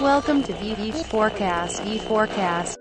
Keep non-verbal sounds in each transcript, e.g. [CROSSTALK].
Welcome to VV Forecast. V Forecast.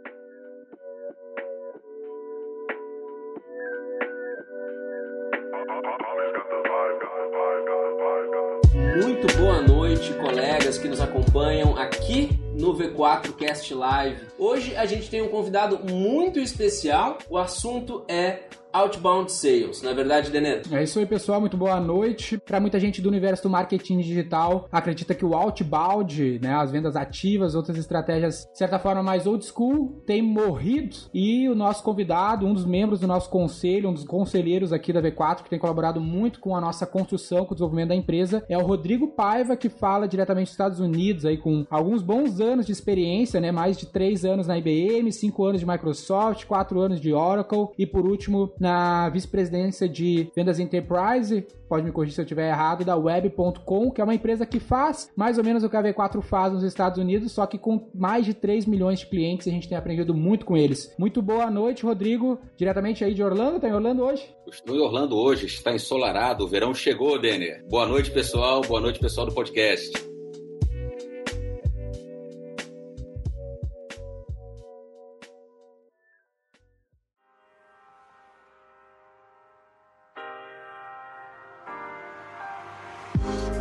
Muito boa noite, colegas que nos acompanham aqui no V4 Cast Live. Hoje a gente tem um convidado muito especial. O assunto é Outbound Sales, na é verdade, Deneto? É isso aí, pessoal. Muito boa noite. Para muita gente do universo do marketing digital, acredita que o outbound, né, as vendas ativas, outras estratégias, de certa forma, mais old school, tem morrido. E o nosso convidado, um dos membros do nosso conselho, um dos conselheiros aqui da V4, que tem colaborado muito com a nossa construção, com o desenvolvimento da empresa, é o Rodrigo Paiva, que fala diretamente dos Estados Unidos, aí com alguns bons anos de experiência, né, mais de três anos na IBM, cinco anos de Microsoft, quatro anos de Oracle e, por último, na vice-presidência de vendas enterprise, pode me corrigir se eu estiver errado, da Web.com, que é uma empresa que faz mais ou menos o que a V4 faz nos Estados Unidos, só que com mais de 3 milhões de clientes a gente tem aprendido muito com eles. Muito boa noite, Rodrigo, diretamente aí de Orlando, tá em Orlando hoje? Estou em Orlando hoje, está ensolarado, o verão chegou, Denner. Boa noite, pessoal, boa noite, pessoal do podcast.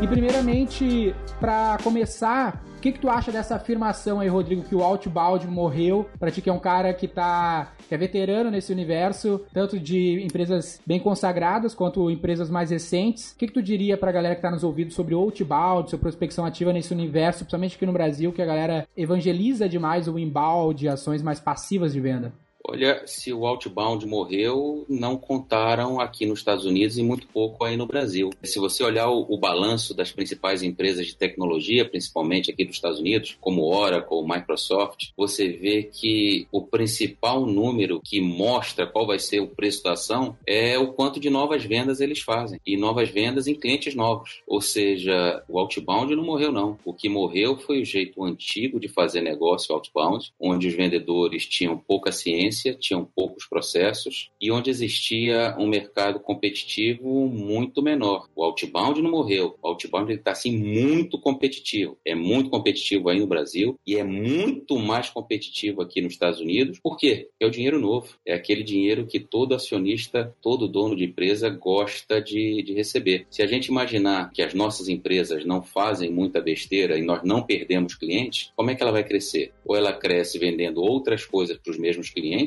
E primeiramente, para começar, o que, que tu acha dessa afirmação aí, Rodrigo, que o Outbound morreu? Pra ti que é um cara que tá que é veterano nesse universo, tanto de empresas bem consagradas quanto empresas mais recentes. O que, que tu diria pra galera que tá nos ouvindo sobre o Outbound, sobre prospecção ativa nesse universo, principalmente aqui no Brasil, que a galera evangeliza demais o inbound, ações mais passivas de venda? Olha, se o outbound morreu, não contaram aqui nos Estados Unidos e muito pouco aí no Brasil. Se você olhar o, o, balanço das principais empresas de tecnologia, principalmente aqui dos Estados Unidos, como Oracle, Microsoft, você vê que o principal número que mostra qual vai ser o preço da ação é o quanto de novas vendas eles fazem. E novas vendas em clientes novos. Ou seja, o outbound não morreu, não. O que morreu foi o jeito antigo de fazer negócio outbound, onde os vendedores tinham pouca ciência tinham poucos processos e onde existia um mercado competitivo muito menor. O outbound não morreu, o outbound está assim muito competitivo. É muito competitivo aí no Brasil e é muito mais competitivo aqui nos Estados Unidos. Por quê? É o dinheiro novo, é aquele dinheiro que todo acionista, todo dono de empresa gosta de, de receber. Se a gente imaginar que as nossas empresas não fazem muita besteira e nós não perdemos clientes, como é que ela vai crescer? Ou ela cresce vendendo outras coisas para os mesmos clientes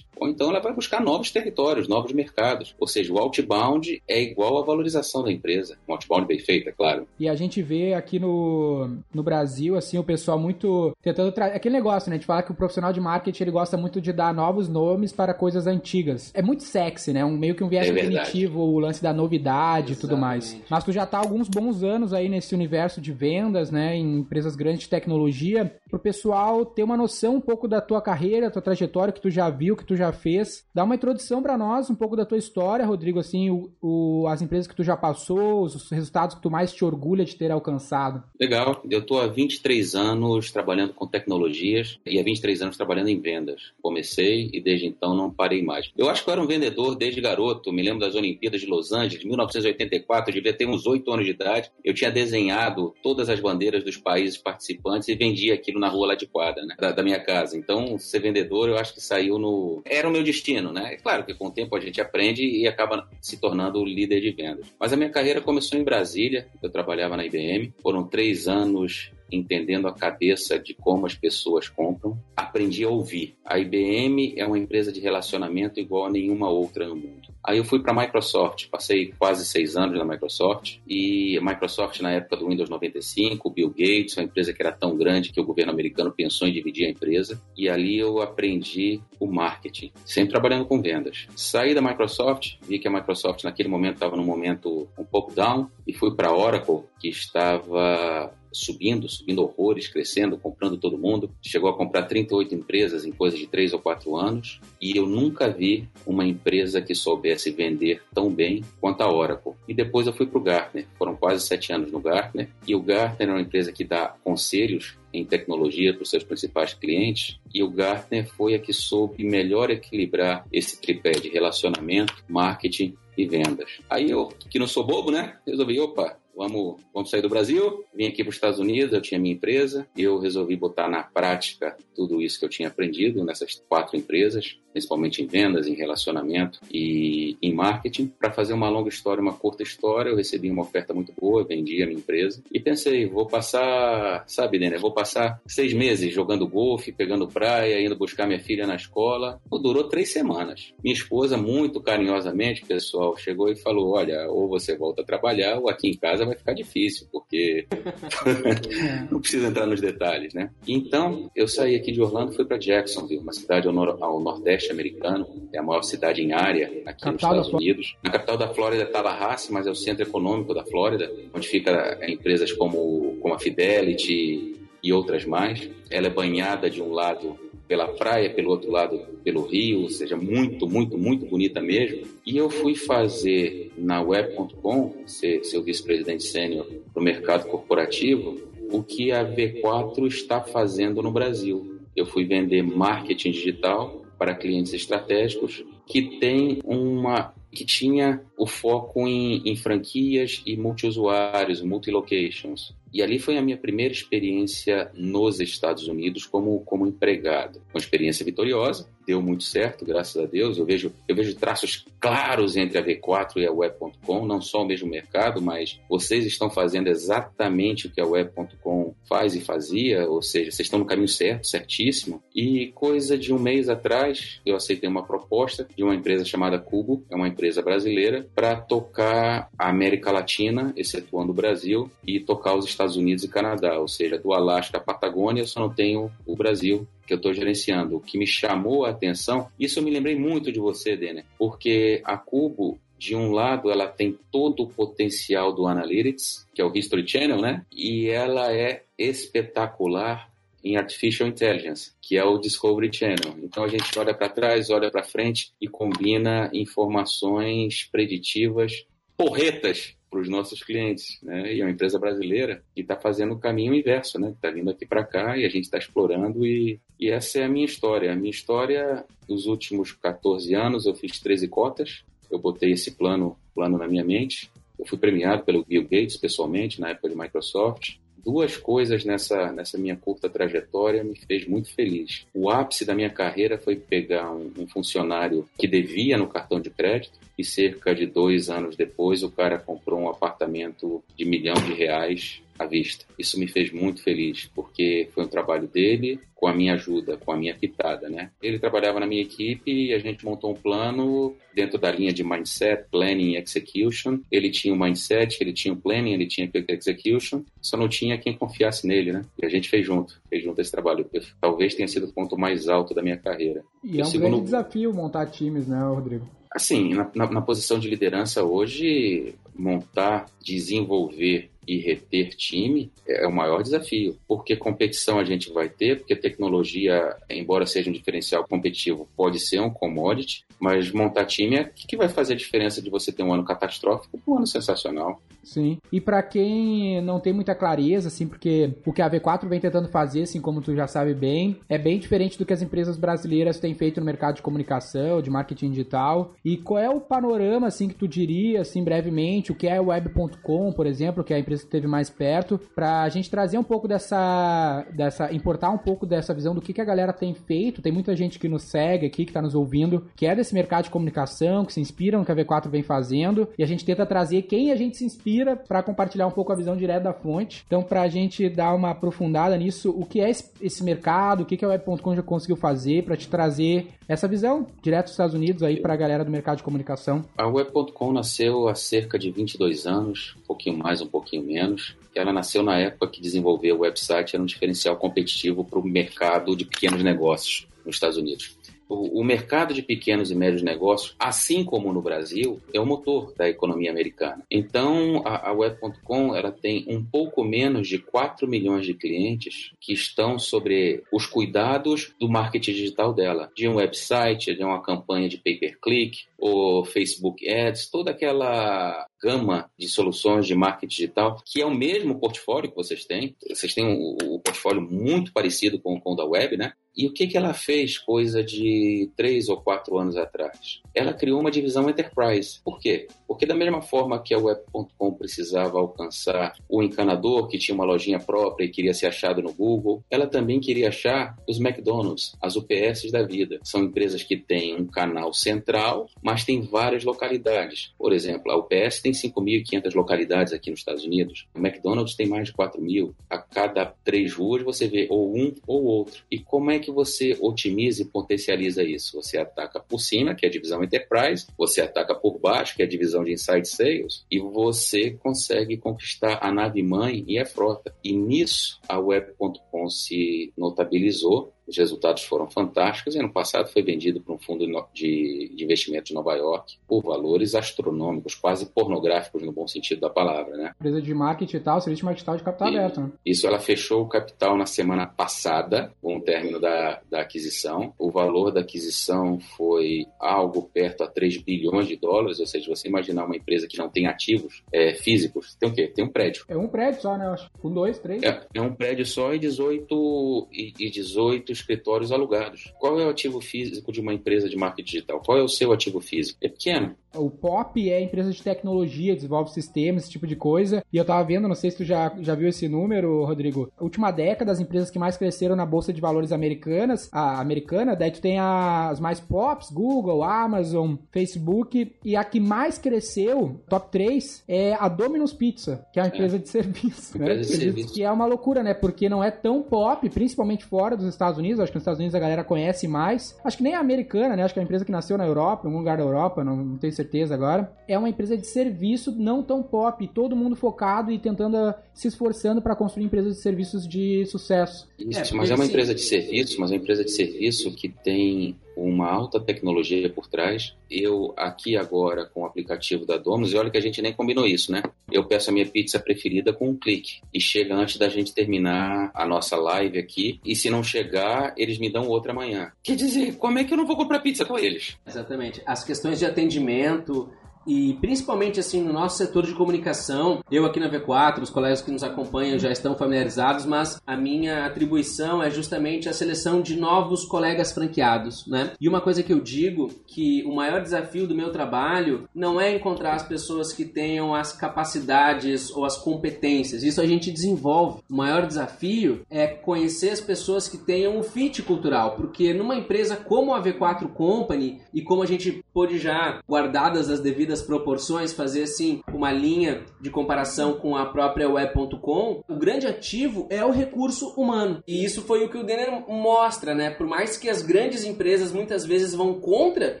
ou então ela vai buscar novos territórios, novos mercados. Ou seja, o outbound é igual à valorização da empresa. Um outbound bem feito, é claro. E a gente vê aqui no, no Brasil, assim, o pessoal muito tentando trazer. Aquele negócio, né? De falar que o profissional de marketing ele gosta muito de dar novos nomes para coisas antigas. É muito sexy, né? Um, meio que um viés é o lance da novidade e tudo mais. Mas tu já tá há alguns bons anos aí nesse universo de vendas, né? Em empresas grandes de tecnologia, pro pessoal ter uma noção um pouco da tua carreira, tua trajetória que tu já viu, que tu já fez. Dá uma introdução para nós, um pouco da tua história, Rodrigo, assim, o, o, as empresas que tu já passou, os resultados que tu mais te orgulha de ter alcançado. Legal. Eu tô há 23 anos trabalhando com tecnologias e há 23 anos trabalhando em vendas. Comecei e desde então não parei mais. Eu acho que eu era um vendedor desde garoto. Me lembro das Olimpíadas de Los Angeles, 1984, eu devia ter uns 8 anos de idade. Eu tinha desenhado todas as bandeiras dos países participantes e vendia aquilo na rua lá de quadra, né, da, da minha casa. Então, ser vendedor, eu acho que saiu no era o meu destino, né? É claro que com o tempo a gente aprende e acaba se tornando líder de vendas. Mas a minha carreira começou em Brasília, eu trabalhava na IBM, foram três anos entendendo a cabeça de como as pessoas compram, aprendi a ouvir. A IBM é uma empresa de relacionamento igual a nenhuma outra no mundo. Aí eu fui para a Microsoft, passei quase seis anos na Microsoft e a Microsoft na época do Windows 95, Bill Gates, uma empresa que era tão grande que o governo americano pensou em dividir a empresa e ali eu aprendi o marketing, sempre trabalhando com vendas. Saí da Microsoft, vi que a Microsoft naquele momento estava num momento um pouco down e fui para a Oracle, que estava subindo, subindo horrores, crescendo, comprando todo mundo. Chegou a comprar 38 empresas em coisa de 3 ou 4 anos. E eu nunca vi uma empresa que soubesse vender tão bem quanto a Oracle. E depois eu fui para o Gartner. Foram quase 7 anos no Gartner. E o Gartner é uma empresa que dá conselhos em tecnologia para os seus principais clientes, e o Gartner foi a que soube melhor equilibrar esse tripé de relacionamento, marketing e vendas. Aí eu, que não sou bobo, né? Resolvi, opa, vamos, vamos sair do Brasil. Vim aqui para os Estados Unidos, eu tinha minha empresa, eu resolvi botar na prática tudo isso que eu tinha aprendido nessas quatro empresas, principalmente em vendas, em relacionamento e em marketing. Para fazer uma longa história, uma curta história, eu recebi uma oferta muito boa, vendi a minha empresa e pensei, vou passar, sabe, né? Vou passar seis meses jogando golfe, pegando praia, indo buscar minha filha na escola. Durou três semanas. Minha esposa, muito carinhosamente, pessoal, chegou e falou: Olha, ou você volta a trabalhar, ou aqui em casa vai ficar difícil, porque [LAUGHS] não precisa entrar nos detalhes, né? Então, eu saí aqui de Orlando e fui para Jacksonville, uma cidade ao, nor ao, nordeste americano, é a maior cidade em área aqui capital nos Estados Unidos. Na capital da Flórida é Tallahassee, mas é o centro econômico da Flórida, onde fica empresas como, como a Fidelity e outras mais. Ela é banhada de um lado pela praia, pelo outro lado pelo rio, ou seja, muito, muito, muito bonita mesmo. E eu fui fazer na web.com, ser vice-presidente sênior do mercado corporativo, o que a V4 está fazendo no Brasil. Eu fui vender marketing digital para clientes estratégicos que tem uma que tinha o foco em, em franquias e multiusuários, multi-locations. E ali foi a minha primeira experiência nos Estados Unidos como, como empregado. Uma experiência vitoriosa, deu muito certo, graças a Deus. Eu vejo, eu vejo traços claros entre a V4 e a Web.com, não só o mesmo mercado, mas vocês estão fazendo exatamente o que a Web.com faz e fazia, ou seja, vocês estão no caminho certo, certíssimo. E coisa de um mês atrás, eu aceitei uma proposta de uma empresa chamada Cubo, é uma empresa brasileira, para tocar a América Latina, excetuando o Brasil, e tocar os Estados Unidos e Canadá, ou seja, do Alasca à Patagônia, eu só não tenho o Brasil que eu estou gerenciando. O que me chamou a atenção, isso eu me lembrei muito de você, Denner, porque a Cubo de um lado, ela tem todo o potencial do Analytics, que é o History Channel, né? E ela é espetacular em Artificial Intelligence, que é o Discovery Channel. Então a gente olha para trás, olha para frente e combina informações preditivas porretas para os nossos clientes, né? E é uma empresa brasileira que está fazendo o caminho inverso, né? Está vindo aqui para cá e a gente está explorando e, e essa é a minha história. A minha história dos últimos 14 anos eu fiz 13 cotas, eu botei esse plano plano na minha mente. Eu fui premiado pelo Bill Gates pessoalmente na época de Microsoft duas coisas nessa, nessa minha curta trajetória me fez muito feliz. O ápice da minha carreira foi pegar um, um, funcionário que devia no cartão de crédito e cerca de dois anos depois o cara comprou um apartamento de milhão de reais à vista. Isso me fez muito feliz, porque foi um trabalho dele com a minha ajuda, com a minha pitada, né? Ele trabalhava na minha equipe e a gente montou um plano dentro da linha de mindset, planning e execution. Ele tinha o mindset, ele tinha o planning, ele tinha o execution, só não tinha quem confiasse nele, né? E a gente fez junto, fez junto esse trabalho. Eu, talvez tenha sido o ponto mais alto da minha carreira. E é um segundo... grande desafio montar times, né, Rodrigo? Assim, na, na, na posição de liderança hoje, montar, desenvolver e reter time é o maior desafio, porque competição a gente vai ter, porque tecnologia, embora seja um diferencial competitivo, pode ser um commodity, mas montar time é o que vai fazer a diferença de você ter um ano catastrófico para um ano sensacional. Sim. E para quem não tem muita clareza, assim, porque o que a V4 vem tentando fazer, assim, como tu já sabe bem, é bem diferente do que as empresas brasileiras têm feito no mercado de comunicação, de marketing digital. E qual é o panorama, assim, que tu diria, assim, brevemente, o que é web.com, por exemplo, que é a empresa que esteve mais perto, para a gente trazer um pouco dessa, dessa, importar um pouco dessa visão do que, que a galera tem feito. Tem muita gente que nos segue aqui, que está nos ouvindo, que é desse mercado de comunicação, que se inspira no que a V4 vem fazendo, e a gente tenta trazer quem a gente se inspira para compartilhar um pouco a visão direta da fonte. Então, para a gente dar uma aprofundada nisso, o que é esse mercado, o que, que a Web.com já conseguiu fazer para te trazer essa visão direto dos Estados Unidos aí para a galera do mercado de comunicação? A Web.com nasceu há cerca de 22 anos, um pouquinho mais, um pouquinho menos. Ela nasceu na época que desenvolver o website era um diferencial competitivo para o mercado de pequenos negócios nos Estados Unidos o, mercado de pequenos e médios negócios, assim como no Brasil, é o motor da economia americana. Então, a, a Web.com ela tem um pouco menos de 4 milhões de clientes que estão sobre os cuidados do marketing digital dela, de um website, de uma campanha de pay-per-click, o Facebook Ads, toda aquela gama de soluções de marketing digital, que é o mesmo portfólio que vocês têm. Vocês têm um, um portfólio muito parecido com, com o da web, né? E o que, que ela fez coisa de três ou quatro anos atrás? Ela criou uma divisão Enterprise. Por quê? Porque da mesma forma que a Web.com precisava alcançar o encanador que tinha uma lojinha própria e queria ser achado no Google, ela também queria achar os McDonald's, as UPS da vida. São empresas que têm um canal central, mas tem várias localidades. Por exemplo, a UPS tem 5.500 localidades aqui nos Estados Unidos. O McDonald's tem mais de 4 mil. A cada três ruas você vê ou um ou outro. E como é que você otimiza e potencializa isso? Você ataca por cima, que é a divisão Enterprise, você ataca por baixo, que é a divisão de Inside Sales, e você consegue conquistar a nave mãe e a frota. E nisso a Web.com se notabilizou os resultados foram fantásticos e ano passado foi vendido para um fundo de, investimento de Nova York por valores astronômicos, quase pornográficos no bom sentido da palavra, né? Empresa de marketing e tal, serviço de marketing de capital e aberto, né? Isso, ela fechou o capital na semana passada, com o término da, da aquisição. O valor da aquisição foi algo perto a 3 bilhões de dólares, ou seja, você imaginar uma empresa que não tem ativos é, físicos, tem o quê? Tem um prédio. É um prédio só, né? Com dois, três. É, é um prédio só e 18, e, e 18 escritórios alugados. Qual é o ativo físico de uma empresa de marketing digital? Qual é o seu ativo físico? É pequeno. O POP é empresa de tecnologia, desenvolve sistemas, esse tipo de coisa. E eu tava vendo, não sei se tu já, já viu esse número, Rodrigo. A última década, as empresas que mais cresceram na Bolsa de Valores americanas, a americana, daí tu tem as mais POPs, Google, Amazon, Facebook. E a que mais cresceu, top 3, é a Domino's Pizza, que é uma é. empresa é. de serviço. Empresa né? de serviço. Que é uma loucura, né? Porque não é tão pop, principalmente fora dos Estados Unidos. Acho que nos Estados Unidos a galera conhece mais. Acho que nem a americana, né? Acho que é uma empresa que nasceu na Europa, em algum lugar da Europa, não, não tenho certeza agora. É uma empresa de serviço não tão pop, todo mundo focado e tentando, se esforçando para construir empresas de serviços de sucesso. Isso, é, mas é uma empresa de serviço, mas é uma empresa de serviço que tem uma alta tecnologia por trás. Eu aqui agora com o aplicativo da Domino's, e olha que a gente nem combinou isso, né? Eu peço a minha pizza preferida com um clique e chega antes da gente terminar a nossa live aqui. E se não chegar, eles me dão outra amanhã. Quer dizer, como é que eu não vou comprar pizza com eles? Exatamente. As questões de atendimento e principalmente assim no nosso setor de comunicação, eu aqui na V4, os colegas que nos acompanham já estão familiarizados, mas a minha atribuição é justamente a seleção de novos colegas franqueados, né? E uma coisa que eu digo que o maior desafio do meu trabalho não é encontrar as pessoas que tenham as capacidades ou as competências, isso a gente desenvolve. O maior desafio é conhecer as pessoas que tenham o fit cultural, porque numa empresa como a V4 Company e como a gente pôde já guardadas as devidas devidas proporções, fazer assim uma linha de comparação com a própria web.com, o grande ativo é o recurso humano. E isso foi o que o Denner mostra, né? Por mais que as grandes empresas muitas vezes vão contra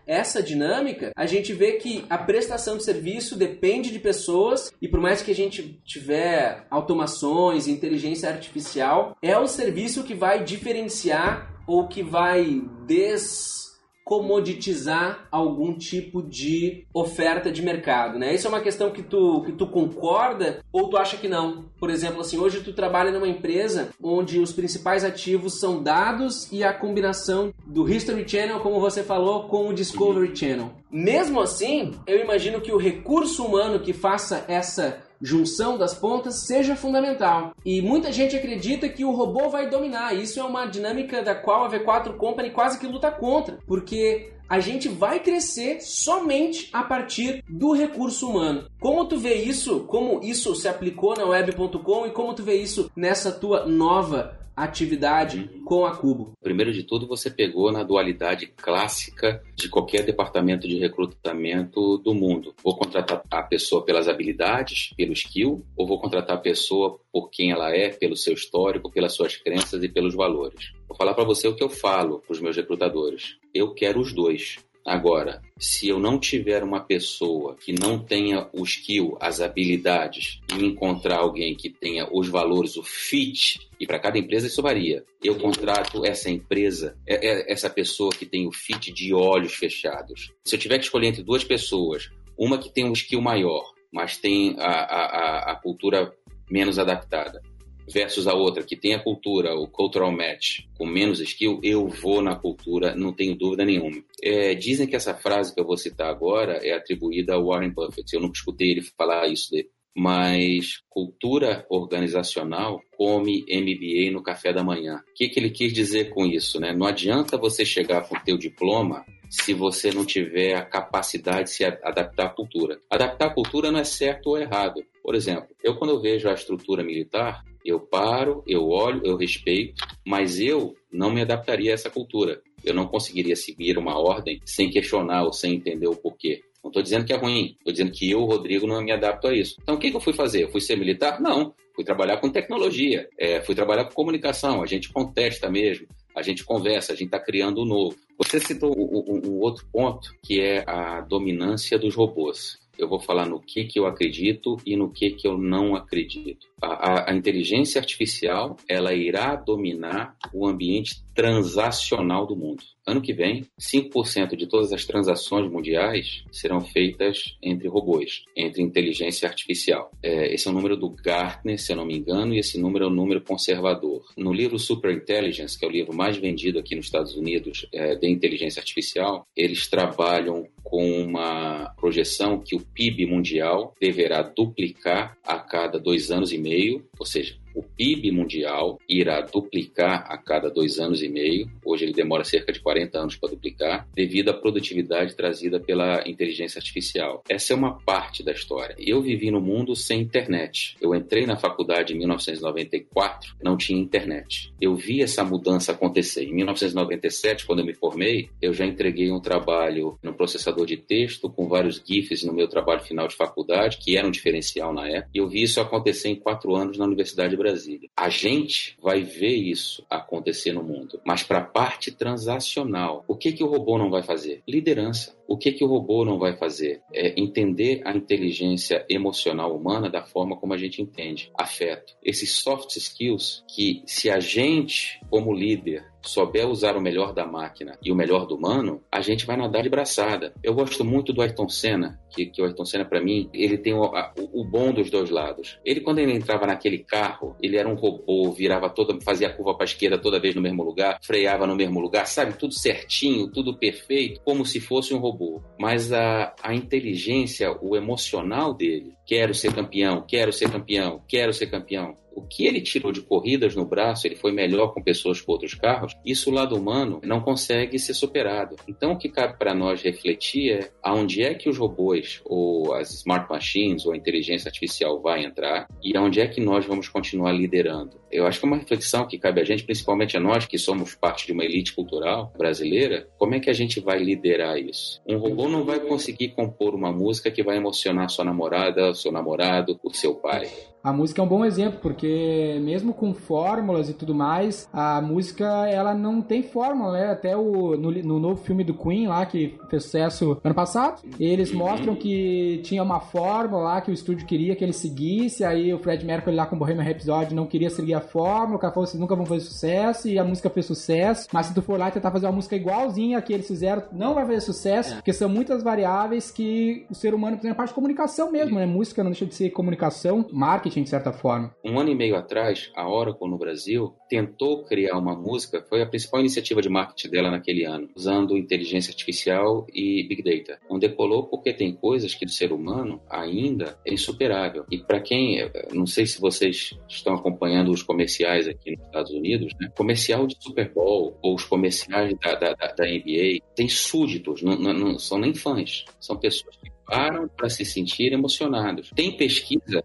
essa dinâmica, a gente vê que a prestação de serviço depende de pessoas e por mais que a gente tiver automações, inteligência artificial, é o serviço que vai diferenciar ou que vai des comoditizar algum tipo de oferta de mercado, né? Isso é uma questão que tu, que tu concorda ou tu acha que não? Por exemplo, assim, hoje tu trabalha numa empresa onde os principais ativos são dados e a combinação do History Channel, como você falou, com o Discovery Channel. Mesmo assim, eu imagino que o recurso humano que faça essa junção das pontas seja fundamental. E muita gente acredita que o robô vai dominar. Isso é uma dinâmica da qual a V4 Company quase que luta contra, porque a gente vai crescer somente a partir do recurso humano. Como tu vê isso? Como isso se aplicou na web.com e como tu vê isso nessa tua nova atividade com a Cubo? Primeiro de tudo, você pegou na dualidade clássica de qualquer departamento de recrutamento do mundo. Vou contratar a pessoa pelas habilidades, pelo skill, ou vou contratar a pessoa por quem ela é, pelo seu histórico, pelas suas crenças e pelos valores. Vou falar para você o que eu falo para os meus recrutadores. Eu quero os dois. Agora, se eu não tiver uma pessoa que não tenha o skill, as habilidades, e encontrar alguém que tenha os valores, o fit, e para cada empresa isso varia. Eu contrato essa empresa, é, é, essa pessoa que tem o fit de olhos fechados. Se eu tiver que escolher entre duas pessoas, uma que tem um skill maior, mas tem a, a, a cultura menos adaptada, versus a outra que tem a cultura, o cultural match, com menos skill, eu vou na cultura, não tenho dúvida nenhuma. É, dizem que essa frase que eu vou citar agora é atribuída a Warren Buffett. Eu nunca escutei ele falar isso de, mas cultura organizacional come MBA no café da manhã. O que, que ele quis dizer com isso? Né? Não adianta você chegar com o teu diploma se você não tiver a capacidade de se adaptar à cultura. Adaptar a cultura não é certo ou errado. Por exemplo, eu quando eu vejo a estrutura militar, eu paro, eu olho, eu respeito, mas eu não me adaptaria a essa cultura. Eu não conseguiria seguir uma ordem sem questionar ou sem entender o porquê. Não estou dizendo que é ruim, estou dizendo que eu, Rodrigo, não me adapto a isso. Então, o que, que eu fui fazer? Eu fui ser militar? Não. Fui trabalhar com tecnologia, é, fui trabalhar com comunicação, a gente contesta mesmo, a gente conversa, a gente está criando um novo. Você citou um, outro ponto, que é a dominância dos robôs eu vou falar no que, que eu acredito e no que, que eu não acredito. A, a, a inteligência artificial ela irá dominar o ambiente transacional do mundo. Ano que vem, 5% de todas as transações mundiais serão feitas entre robôs, entre inteligência artificial. É, esse é o número do Gartner, se eu não me engano, e esse número é um número conservador. No livro Super Intelligence, que é o livro mais vendido aqui nos Estados Unidos é, de inteligência artificial, eles trabalham com uma projeção que o PIB mundial deverá duplicar a cada dois anos e meio, ou seja, o PIB mundial irá duplicar a cada dois anos e meio. Hoje ele demora cerca de 40 anos para duplicar, devido à produtividade trazida pela inteligência artificial. Essa é uma parte da história. Eu vivi no mundo sem internet. Eu entrei na faculdade em 1994, não tinha internet. Eu vi essa mudança acontecer. Em 1997, quando eu me formei, eu já entreguei um trabalho no processador de texto com vários GIFs no meu trabalho final de faculdade, que era um diferencial na época. E eu vi isso acontecer em quatro anos na Universidade Brasília. A gente vai ver isso acontecer no mundo, mas para a parte transacional, o que que o robô não vai fazer? Liderança. O que, que o robô não vai fazer? É entender a inteligência emocional humana da forma como a gente entende. Afeto. Esses soft skills que, se a gente, como líder, souber usar o melhor da máquina e o melhor do humano, a gente vai nadar de braçada. Eu gosto muito do Ayrton Senna, que, que o Ayrton Senna, para mim, ele tem o, a, o, bom dos dois lados. Ele, quando ele entrava naquele carro, ele era um robô, virava toda, fazia a curva para esquerda toda vez no mesmo lugar, freava no mesmo lugar, sabe? Tudo certinho, tudo perfeito, como se fosse um robô robô, mas a, a inteligência, o emocional dele, quero ser campeão, quero ser campeão, quero ser campeão, o que ele tirou de corridas no braço, ele foi melhor com pessoas com outros carros, isso o lado humano não consegue ser superado. Então o que cabe para nós refletir é aonde é que os robôs, ou as smart machines, ou a inteligência artificial vai entrar e aonde é que nós vamos continuar liderando. Eu acho que é uma reflexão que cabe a gente, principalmente a nós que somos parte de uma elite cultural brasileira, como é que a gente vai liderar isso? Um robô não vai conseguir compor uma música que vai emocionar sua namorada, seu namorado, o seu pai. A música é um bom exemplo, porque mesmo com fórmulas e tudo mais, a música ela não tem fórmula, né? Até o, no, no novo filme do Queen lá, que fez sucesso ano passado, eles mostram que tinha uma fórmula lá que o estúdio queria que ele seguisse, aí o Fred Mercury lá com Bohemian Rhapsody não queria seguir a fórmula, o cara falou, vocês nunca vão fazer sucesso, e a música fez sucesso, mas se tu for lá e tentar fazer uma música igualzinha a que eles fizeram, não vai fazer sucesso, é. porque são muitas variáveis que o ser humano tem a parte de comunicação mesmo, né? Música não deixa de ser comunicação, marketing, marketing, de certa forma. Um ano e meio atrás, a Oracle no Brasil tentou criar uma música, foi a principal iniciativa de marketing dela naquele ano, usando inteligência artificial e Big Data. Não decolou porque tem coisas que do ser humano ainda é insuperável. E para quem, não sei se vocês estão acompanhando os comerciais aqui nos Estados Unidos, né? comercial de Super Bowl ou os comerciais da, da, da NBA, tem súditos, não, não, não são nem fãs, são pessoas que param para se sentir emocionados. Tem pesquisa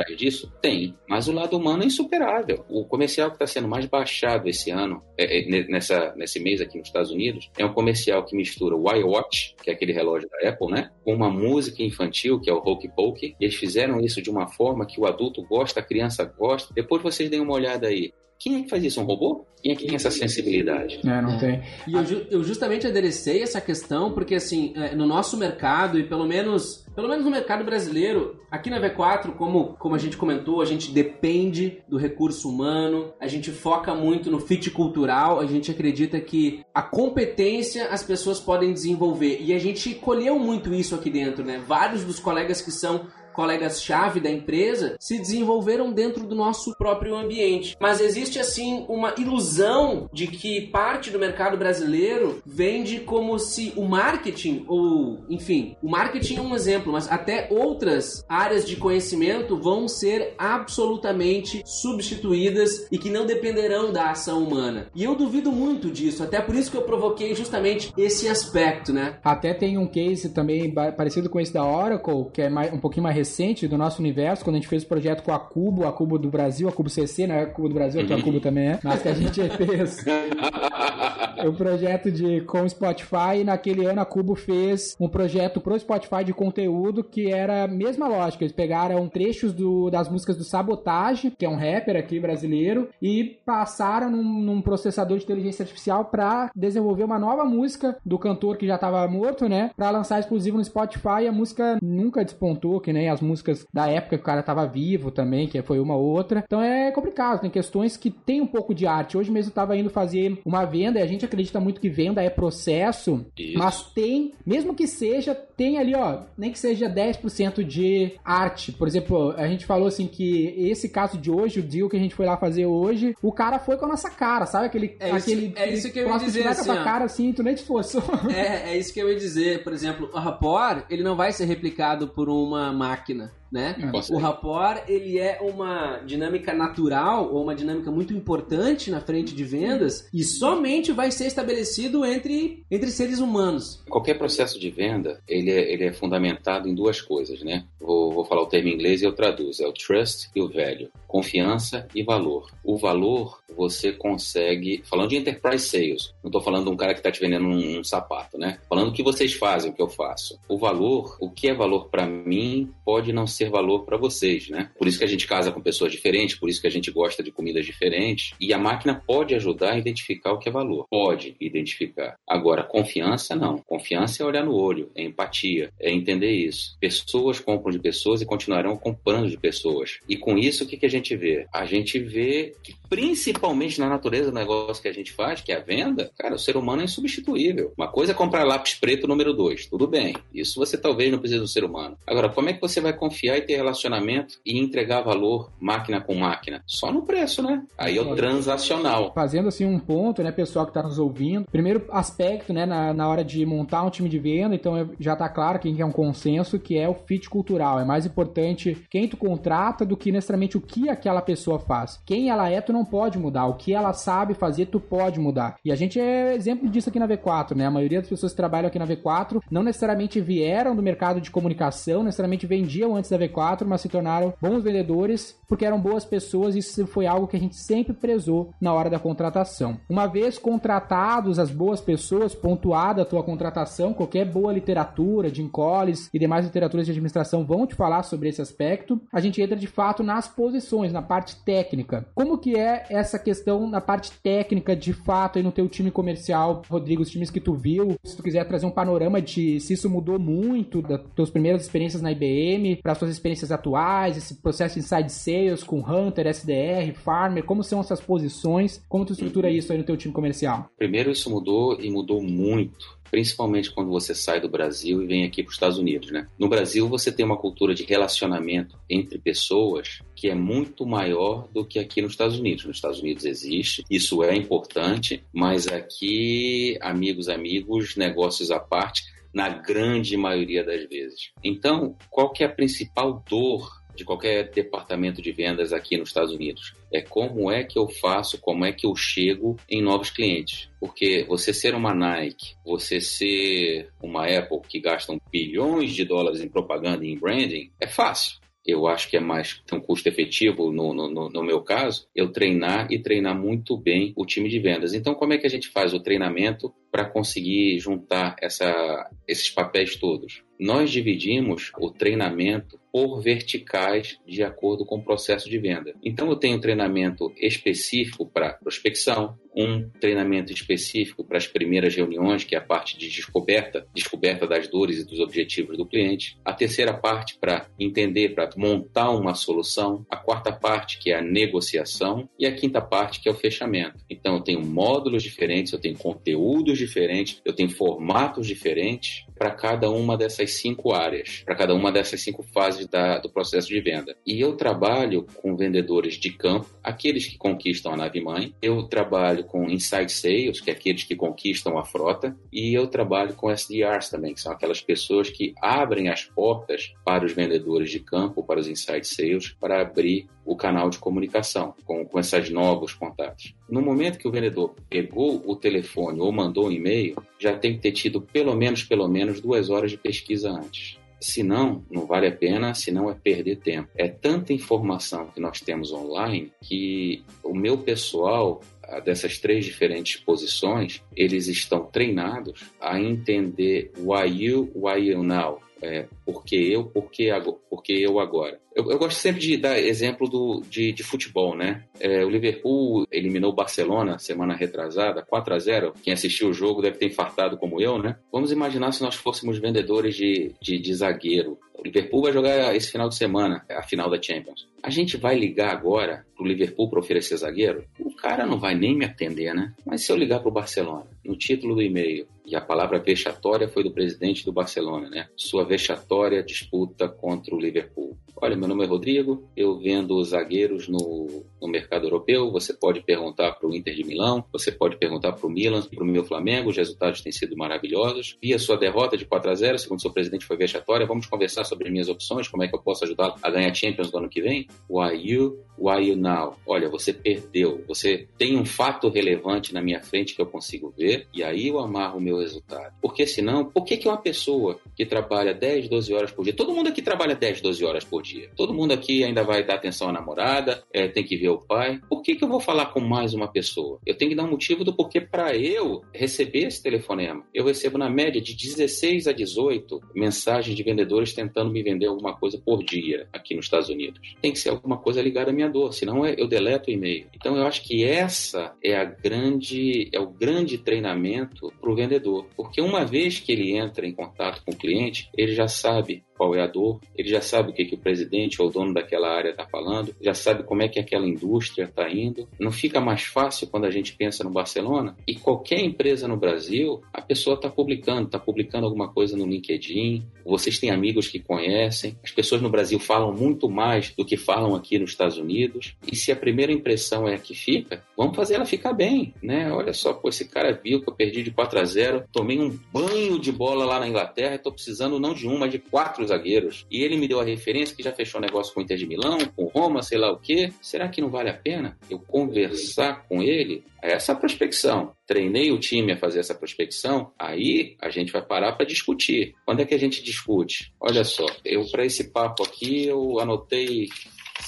atrás disso? Tem, mas o lado humano é insuperável. O comercial que está sendo mais baixado esse ano, é, é, nessa, nesse mês aqui nos Estados Unidos, é um comercial que mistura o iWatch, que é aquele relógio da Apple, né, com uma música infantil, que é o Hokey Pokey. Eles fizeram isso de uma forma que o adulto gosta, a criança gosta. Depois vocês deem uma olhada aí. Quem é que faz isso? Um robô? Quem é que tem essa sensibilidade? É, não tem. E eu, eu justamente aderecei essa questão porque, assim, é, no nosso mercado, e pelo menos pelo menos no mercado brasileiro, aqui na V4, como, como a gente comentou, a gente depende do recurso humano, a gente foca muito no fit cultural, a gente acredita que a competência as pessoas podem desenvolver. E a gente colheu muito isso aqui dentro, né? Vários dos colegas que são colegas-chave da empresa se desenvolveram dentro do nosso próprio ambiente. Mas existe assim uma ilusão de que parte do mercado brasileiro vende como se o marketing ou, enfim, o marketing é um exemplo, mas até outras áreas de conhecimento vão ser absolutamente substituídas e que não dependerão da ação humana. E eu duvido muito disso, até por isso que eu provoquei justamente esse aspecto, né? Até tem um case também parecido com esse da Oracle, que é mais, um pouquinho mais recente do nosso universo, quando a gente fez o projeto com a Cubo, a Cubo do Brasil, a Cubo CC, né? A Cubo do Brasil, que a Cubo também é, mas que a gente [LAUGHS] fez [LAUGHS] o projeto de com o Spotify e naquele ano a Cubo fez um projeto pro Spotify de conteúdo que era a mesma lógica. Eles pegaram trechos do, das músicas do Sabotage, que é um rapper aqui brasileiro, e passaram num, num processador de inteligência artificial para desenvolver uma nova música do cantor que já estava morto, né? Para lançar exclusivo no Spotify. E a música nunca despontou, que nem as músicas da época que o cara tava vivo também, que foi uma ou outra. Então é complicado, tem questões que tem um pouco de arte. Hoje mesmo eu tava indo fazer uma venda e a gente acredita muito que venda é processo, Isso. mas tem, mesmo que seja, tem ali, ó, nem que seja 10% de arte. Por exemplo, a gente falou assim que esse caso de hoje, o deal que a gente foi lá fazer hoje, o cara foi com a nossa cara, sabe? Aquele. É isso, aquele, é isso que eu ia dizer. Assim, com a cara assim, tu nem te esforçou. É, é isso que eu ia dizer. Por exemplo, o Rapport, ele não vai ser replicado por uma máquina máquina né? É. O rapport, ele é uma dinâmica natural ou uma dinâmica muito importante na frente de vendas e somente vai ser estabelecido entre, entre seres humanos. Qualquer processo de venda, ele é, ele é fundamentado em duas coisas, né? Vou, vou falar o termo em inglês e eu traduzo. É o trust e o value. Confiança e valor. O valor, você consegue... Falando de enterprise sales, não estou falando de um cara que está te vendendo um, um sapato, né? Falando o que vocês fazem, o que eu faço. O valor, o que é valor para mim, pode não ser ser valor para vocês, né? Por isso que a gente casa com pessoas diferentes, por isso que a gente gosta de comidas diferentes. E a máquina pode ajudar a identificar o que é valor. Pode identificar. Agora, confiança não. Confiança é olhar no olho, é empatia, é entender isso. Pessoas compram de pessoas e continuarão comprando de pessoas. E com isso, o que, que a gente vê? A gente vê que, principalmente na natureza do negócio que a gente faz, que é a venda, cara, o ser humano é insubstituível. Uma coisa é comprar lápis preto número 2, tudo bem. Isso você talvez não precise do ser humano. Agora, como é que você vai confiar confiar e ter relacionamento e entregar valor máquina com máquina? Só no preço, né? Aí é o transacional. Fazendo assim um ponto, né, pessoal que está nos ouvindo. Primeiro aspecto, né, na, na hora de montar um time de venda, então é, já está claro que é um consenso que é o fit cultural. É mais importante quem tu contrata do que necessariamente o que aquela pessoa faz. Quem ela é, tu não pode mudar. O que ela sabe fazer, tu pode mudar. E a gente é exemplo disso aqui na V4, né? A maioria das pessoas que trabalham aqui na V4 não necessariamente vieram do mercado de comunicação, necessariamente vendiam antes da V4, mas se tornaram bons vendedores porque eram boas pessoas e isso foi algo que a gente sempre prezou na hora da contratação. Uma vez contratados as boas pessoas, pontuada a tua contratação, qualquer boa literatura, de Collins e demais literaturas de administração vão te falar sobre esse aspecto. A gente entra de fato nas posições, na parte técnica. Como que é essa questão na parte técnica de fato aí no teu time comercial, Rodrigo, os times que tu viu? Se tu quiser trazer um panorama de se isso mudou muito das tuas primeiras experiências na IBM para as tuas experiências atuais, esse processo inside sales com Hunter, SDR, Farmer, como são essas posições? Como tu estrutura isso aí no teu time comercial? Primeiro isso mudou e mudou muito principalmente quando você sai do Brasil e vem aqui para os Estados Unidos, né? No Brasil você tem uma cultura de relacionamento entre pessoas que é muito maior do que aqui nos Estados Unidos. Nos Estados Unidos existe, isso é importante, mas aqui amigos, amigos, negócios à parte, na grande maioria das vezes. Então, qual que é a principal dor de qualquer departamento de vendas aqui nos Estados Unidos. É como é que eu faço, como é que eu chego em novos clientes. Porque você ser uma Nike, você ser uma Apple que gastam bilhões de dólares em propaganda e em branding, é fácil eu acho que é mais um custo efetivo no, no, no, meu caso, eu treinar e treinar muito bem o time de vendas. Então, como é que a gente faz o treinamento para conseguir juntar essa, esses papéis todos? Nós dividimos o treinamento por verticais de acordo com o processo de venda. Então, eu tenho um treinamento específico para prospecção, um treinamento específico para as primeiras reuniões, que é a parte de descoberta, descoberta das dores e dos objetivos do cliente. A terceira parte para entender, para montar uma solução. A quarta parte, que é a negociação. E a quinta parte, que é o fechamento. Então, eu tenho módulos diferentes, eu tenho conteúdos diferentes, eu tenho formatos diferentes para cada uma dessas cinco áreas, para cada uma dessas cinco fases da, do processo de venda. E eu trabalho com vendedores de campo, aqueles que conquistam a nave mãe. Eu trabalho com inside sales, que é aqueles que conquistam a frota, e eu trabalho com SDRs também, que são aquelas pessoas que abrem as portas para os vendedores de campo, para os inside sales, para abrir o canal de comunicação com, com esses novos contatos. No momento que o vendedor pegou o telefone ou mandou um e-mail, já tem que ter tido pelo menos, pelo menos duas horas de pesquisa antes. Se não, não vale a pena, se não é perder tempo. É tanta informação que nós temos online que o meu pessoal dessas três diferentes posições, eles estão treinados a entender why you, why you now. É, porque eu, porque, porque eu agora. Eu, eu, gosto sempre de dar exemplo do, de, de futebol, né? É, o Liverpool eliminou o Barcelona semana retrasada, 4 a 0 Quem assistiu o jogo deve ter infartado como eu, né? Vamos imaginar se nós fôssemos vendedores de, de, de zagueiro. O Liverpool vai jogar esse final de semana, a final da Champions. A gente vai ligar agora pro Liverpool para oferecer zagueiro? O cara não vai nem me atender, né? Mas se eu ligar pro Barcelona, no título do e-mail, e a palavra vexatória foi do presidente do Barcelona, né? Sua vexatória disputa contra o Liverpool. Olha, meu nome é Rodrigo, eu vendo zagueiros no, no mercado europeu. Você pode perguntar para o Inter de Milão, você pode perguntar para o Milan, para o meu Flamengo. Os resultados têm sido maravilhosos. Vi a sua derrota de 4 a 0, segundo seu presidente, foi vexatória. Vamos conversar sobre minhas opções, como é que eu posso ajudá-lo a ganhar Champions no ano que vem? Why you? Why you now? Olha, você perdeu. Você tem um fato relevante na minha frente que eu consigo ver, e aí eu amarro o meu resultado. Porque senão, por que, que uma pessoa que trabalha 10, 12 horas por dia, todo mundo aqui trabalha 10, 12 horas por dia, todo mundo aqui ainda vai dar atenção à namorada, é, tem que ver o pai, por que, que eu vou falar com mais uma pessoa? Eu tenho que dar um motivo do porquê para eu receber esse telefonema. Eu recebo na média de 16 a 18 mensagens de vendedores tentando me vender alguma coisa por dia aqui nos Estados Unidos. Tem que ser alguma coisa ligada à minha dor, senão eu deleto o e-mail. Então eu acho que essa é a grande é o grande treinamento para o vendedor, porque uma vez que ele entra em contato com o cliente, ele já sabe qual é a dor, ele já sabe o que, que o presidente ou o dono daquela área está falando, já sabe como é que aquela indústria está indo. Não fica mais fácil quando a gente pensa no Barcelona? E qualquer empresa no Brasil, a pessoa está publicando, está publicando alguma coisa no LinkedIn, vocês têm amigos que conhecem, as pessoas no Brasil falam muito mais do que falam aqui nos Estados Unidos, e se a primeira impressão é a que fica, vamos fazer ela ficar bem, né? Olha só, pô, esse cara viu que eu perdi de 4 a 0, tomei um banho de bola lá na Inglaterra, estou precisando não de um, mas de quatro zagueiros. E ele me deu a referência que já fechou negócio com o Inter de Milão, com Roma, sei lá o quê. Será que não vale a pena eu conversar com ele? Essa prospecção. Treinei o time a fazer essa prospecção, aí a gente vai parar para discutir. Quando é que a gente discute? Olha só, eu para esse papo aqui eu anotei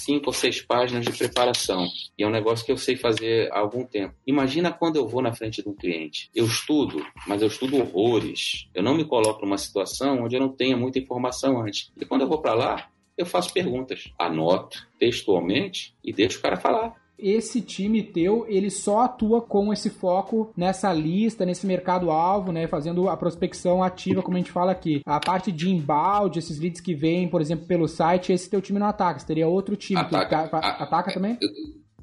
cinco ou seis páginas de preparação. E é um negócio que eu sei fazer há algum tempo. Imagina quando eu vou na frente de um cliente. Eu estudo, mas eu estudo horrores. Eu não me coloco numa situação onde eu não tenha muita informação antes. E quando eu vou para lá, eu faço perguntas, anoto textualmente e deixo o cara falar esse time teu, ele só atua com esse foco nessa lista, nesse mercado-alvo, né? Fazendo a prospecção ativa, como a gente fala aqui. A parte de embalde, esses leads que vêm, por exemplo, pelo site, esse teu time não ataca. Você teria outro time ataca, que ataca também?